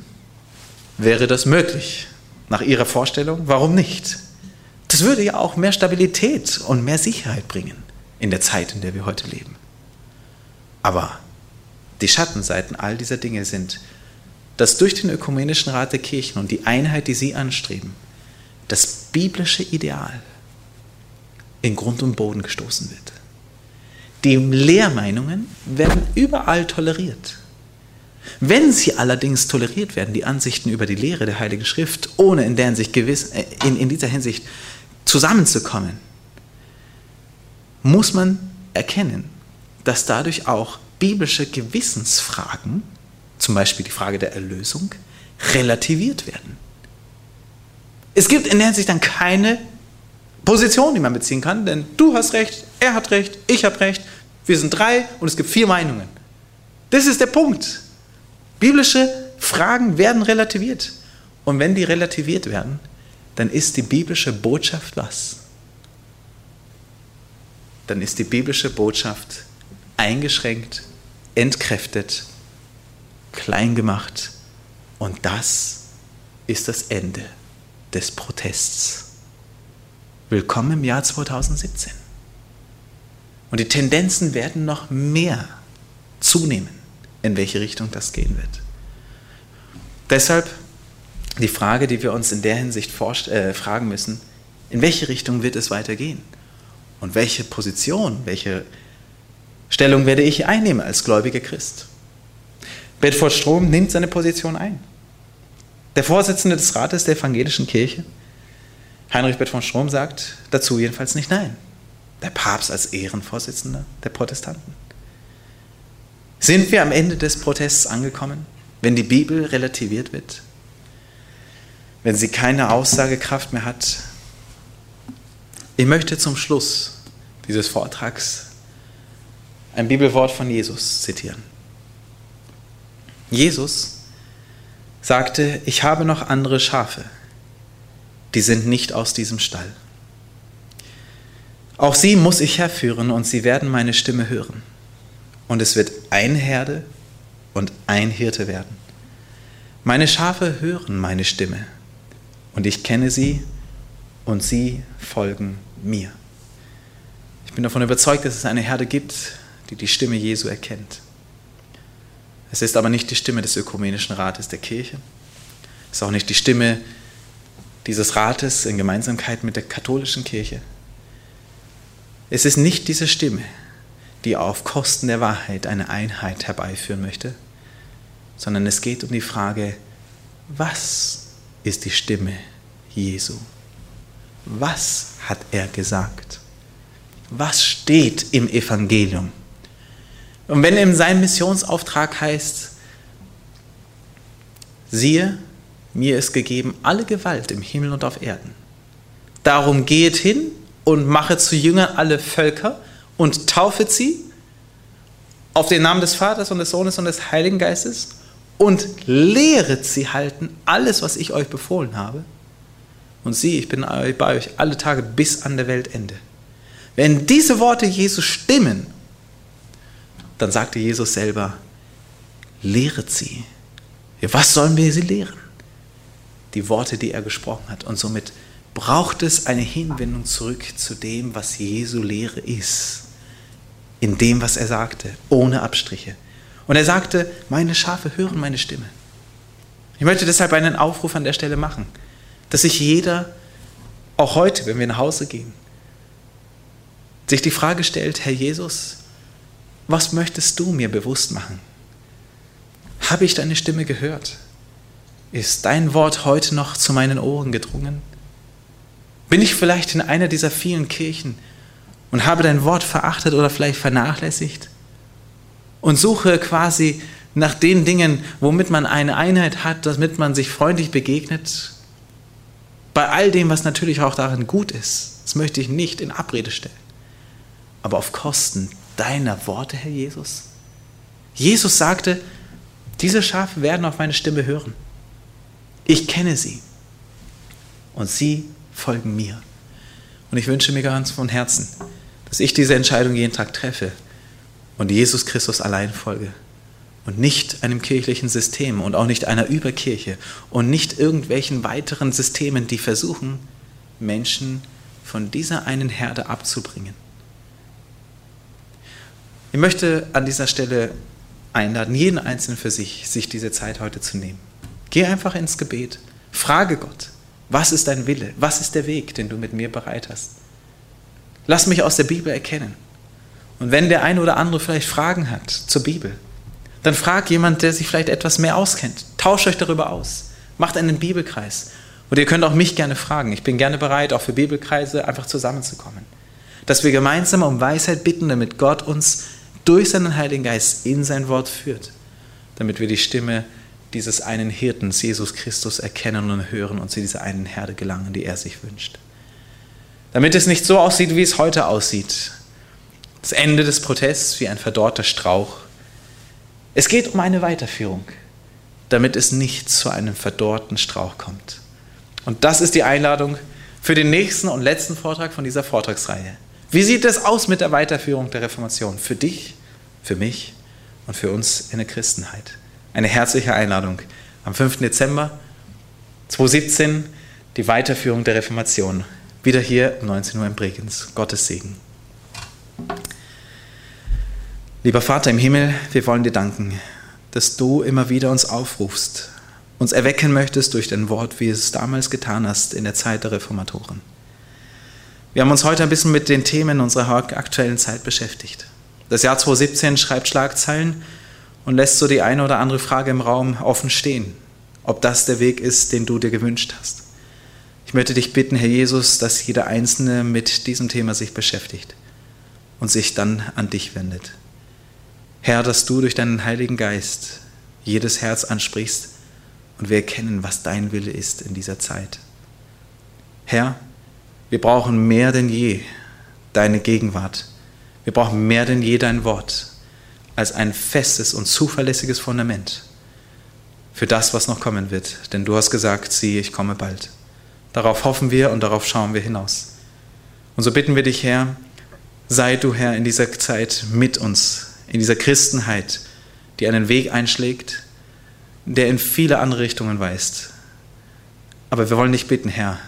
wäre das möglich. Nach ihrer Vorstellung, warum nicht? Das würde ja auch mehr Stabilität und mehr Sicherheit bringen in der Zeit, in der wir heute leben. Aber die Schattenseiten all dieser Dinge sind, dass durch den Ökumenischen Rat der Kirchen und die Einheit, die sie anstreben, das biblische Ideal in Grund und Boden gestoßen wird. Die Lehrmeinungen werden überall toleriert. Wenn sie allerdings toleriert werden, die Ansichten über die Lehre der Heiligen Schrift, ohne in, der Hinsicht gewiss, äh, in, in dieser Hinsicht zusammenzukommen, muss man erkennen, dass dadurch auch biblische Gewissensfragen, zum Beispiel die Frage der Erlösung, relativiert werden. Es gibt in der Hinsicht dann keine Position, die man beziehen kann, denn du hast recht, er hat recht, ich habe recht, wir sind drei und es gibt vier Meinungen. Das ist der Punkt. Biblische Fragen werden relativiert. Und wenn die relativiert werden, dann ist die biblische Botschaft was? Dann ist die biblische Botschaft eingeschränkt, entkräftet, klein gemacht. Und das ist das Ende des Protests. Willkommen im Jahr 2017. Und die Tendenzen werden noch mehr zunehmen, in welche Richtung das gehen wird. Deshalb die Frage, die wir uns in der Hinsicht äh, fragen müssen, in welche Richtung wird es weitergehen? Und welche Position, welche Stellung werde ich einnehmen als gläubiger Christ? Bedford Strom nimmt seine Position ein. Der Vorsitzende des Rates der evangelischen Kirche, Heinrich Bedford Strom, sagt dazu jedenfalls nicht Nein. Der Papst als Ehrenvorsitzender der Protestanten. Sind wir am Ende des Protests angekommen, wenn die Bibel relativiert wird? Wenn sie keine Aussagekraft mehr hat? Ich möchte zum Schluss dieses Vortrags ein Bibelwort von Jesus zitieren. Jesus sagte, ich habe noch andere Schafe, die sind nicht aus diesem Stall. Auch sie muss ich herführen und sie werden meine Stimme hören. Und es wird ein Herde und ein Hirte werden. Meine Schafe hören meine Stimme und ich kenne sie und sie folgen mir. Ich bin davon überzeugt, dass es eine Herde gibt, die die Stimme Jesu erkennt. Es ist aber nicht die Stimme des Ökumenischen Rates der Kirche. Es ist auch nicht die Stimme dieses Rates in Gemeinsamkeit mit der katholischen Kirche. Es ist nicht diese Stimme, die auf Kosten der Wahrheit eine Einheit herbeiführen möchte, sondern es geht um die Frage, was ist die Stimme Jesu? Was hat er gesagt? Was steht im Evangelium? Und wenn in seinem Missionsauftrag heißt, siehe, mir ist gegeben alle Gewalt im Himmel und auf Erden. Darum geht hin und mache zu Jüngern alle Völker und taufet sie auf den Namen des Vaters und des Sohnes und des Heiligen Geistes und lehret sie halten alles, was ich euch befohlen habe. Und sieh, ich bin bei euch alle Tage bis an der Weltende. Wenn diese Worte Jesus stimmen dann sagte Jesus selber, lehret sie. Ja, was sollen wir sie lehren? Die Worte, die er gesprochen hat. Und somit braucht es eine Hinwendung zurück zu dem, was Jesu Lehre ist. In dem, was er sagte, ohne Abstriche. Und er sagte, meine Schafe hören meine Stimme. Ich möchte deshalb einen Aufruf an der Stelle machen, dass sich jeder, auch heute, wenn wir nach Hause gehen, sich die Frage stellt, Herr Jesus, was möchtest du mir bewusst machen? Habe ich deine Stimme gehört? Ist dein Wort heute noch zu meinen Ohren gedrungen? Bin ich vielleicht in einer dieser vielen Kirchen und habe dein Wort verachtet oder vielleicht vernachlässigt? Und suche quasi nach den Dingen, womit man eine Einheit hat, damit man sich freundlich begegnet? Bei all dem, was natürlich auch darin gut ist, das möchte ich nicht in Abrede stellen, aber auf Kosten deiner Worte, Herr Jesus? Jesus sagte, diese Schafe werden auf meine Stimme hören. Ich kenne sie und sie folgen mir. Und ich wünsche mir ganz von Herzen, dass ich diese Entscheidung jeden Tag treffe und Jesus Christus allein folge und nicht einem kirchlichen System und auch nicht einer Überkirche und nicht irgendwelchen weiteren Systemen, die versuchen, Menschen von dieser einen Herde abzubringen. Ich möchte an dieser Stelle einladen, jeden Einzelnen für sich, sich diese Zeit heute zu nehmen. Geh einfach ins Gebet, frage Gott, was ist dein Wille, was ist der Weg, den du mit mir bereit hast. Lass mich aus der Bibel erkennen. Und wenn der eine oder andere vielleicht Fragen hat zur Bibel, dann frag jemand, der sich vielleicht etwas mehr auskennt. Tauscht euch darüber aus. Macht einen Bibelkreis. Und ihr könnt auch mich gerne fragen. Ich bin gerne bereit, auch für Bibelkreise einfach zusammenzukommen. Dass wir gemeinsam um Weisheit bitten, damit Gott uns durch seinen Heiligen Geist in sein Wort führt. Damit wir die Stimme dieses einen Hirtens, Jesus Christus, erkennen und hören und zu dieser einen Herde gelangen, die er sich wünscht. Damit es nicht so aussieht, wie es heute aussieht. Das Ende des Protests wie ein verdorrter Strauch es geht um eine Weiterführung, damit es nicht zu einem verdorrten Strauch kommt. Und das ist die Einladung für den nächsten und letzten Vortrag von dieser Vortragsreihe. Wie sieht es aus mit der Weiterführung der Reformation? Für dich, für mich und für uns in der Christenheit. Eine herzliche Einladung am 5. Dezember 2017, die Weiterführung der Reformation. Wieder hier um 19 Uhr in Bregenz. Gottes Segen. Lieber Vater im Himmel, wir wollen dir danken, dass du immer wieder uns aufrufst, uns erwecken möchtest durch dein Wort, wie es damals getan hast in der Zeit der Reformatoren. Wir haben uns heute ein bisschen mit den Themen unserer aktuellen Zeit beschäftigt. Das Jahr 2017 schreibt Schlagzeilen und lässt so die eine oder andere Frage im Raum offen stehen, ob das der Weg ist, den du dir gewünscht hast. Ich möchte dich bitten, Herr Jesus, dass jeder Einzelne mit diesem Thema sich beschäftigt und sich dann an dich wendet. Herr, dass du durch deinen Heiligen Geist jedes Herz ansprichst und wir erkennen, was dein Wille ist in dieser Zeit. Herr, wir brauchen mehr denn je deine Gegenwart. Wir brauchen mehr denn je dein Wort als ein festes und zuverlässiges Fundament für das, was noch kommen wird. Denn du hast gesagt, siehe, ich komme bald. Darauf hoffen wir und darauf schauen wir hinaus. Und so bitten wir dich, Herr, sei du, Herr, in dieser Zeit mit uns in dieser Christenheit, die einen Weg einschlägt, der in viele andere Richtungen weist. Aber wir wollen dich bitten, Herr,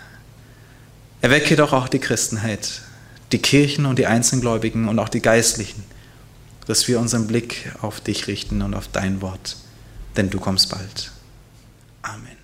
erwecke doch auch die Christenheit, die Kirchen und die Einzelgläubigen und auch die Geistlichen, dass wir unseren Blick auf dich richten und auf dein Wort, denn du kommst bald. Amen.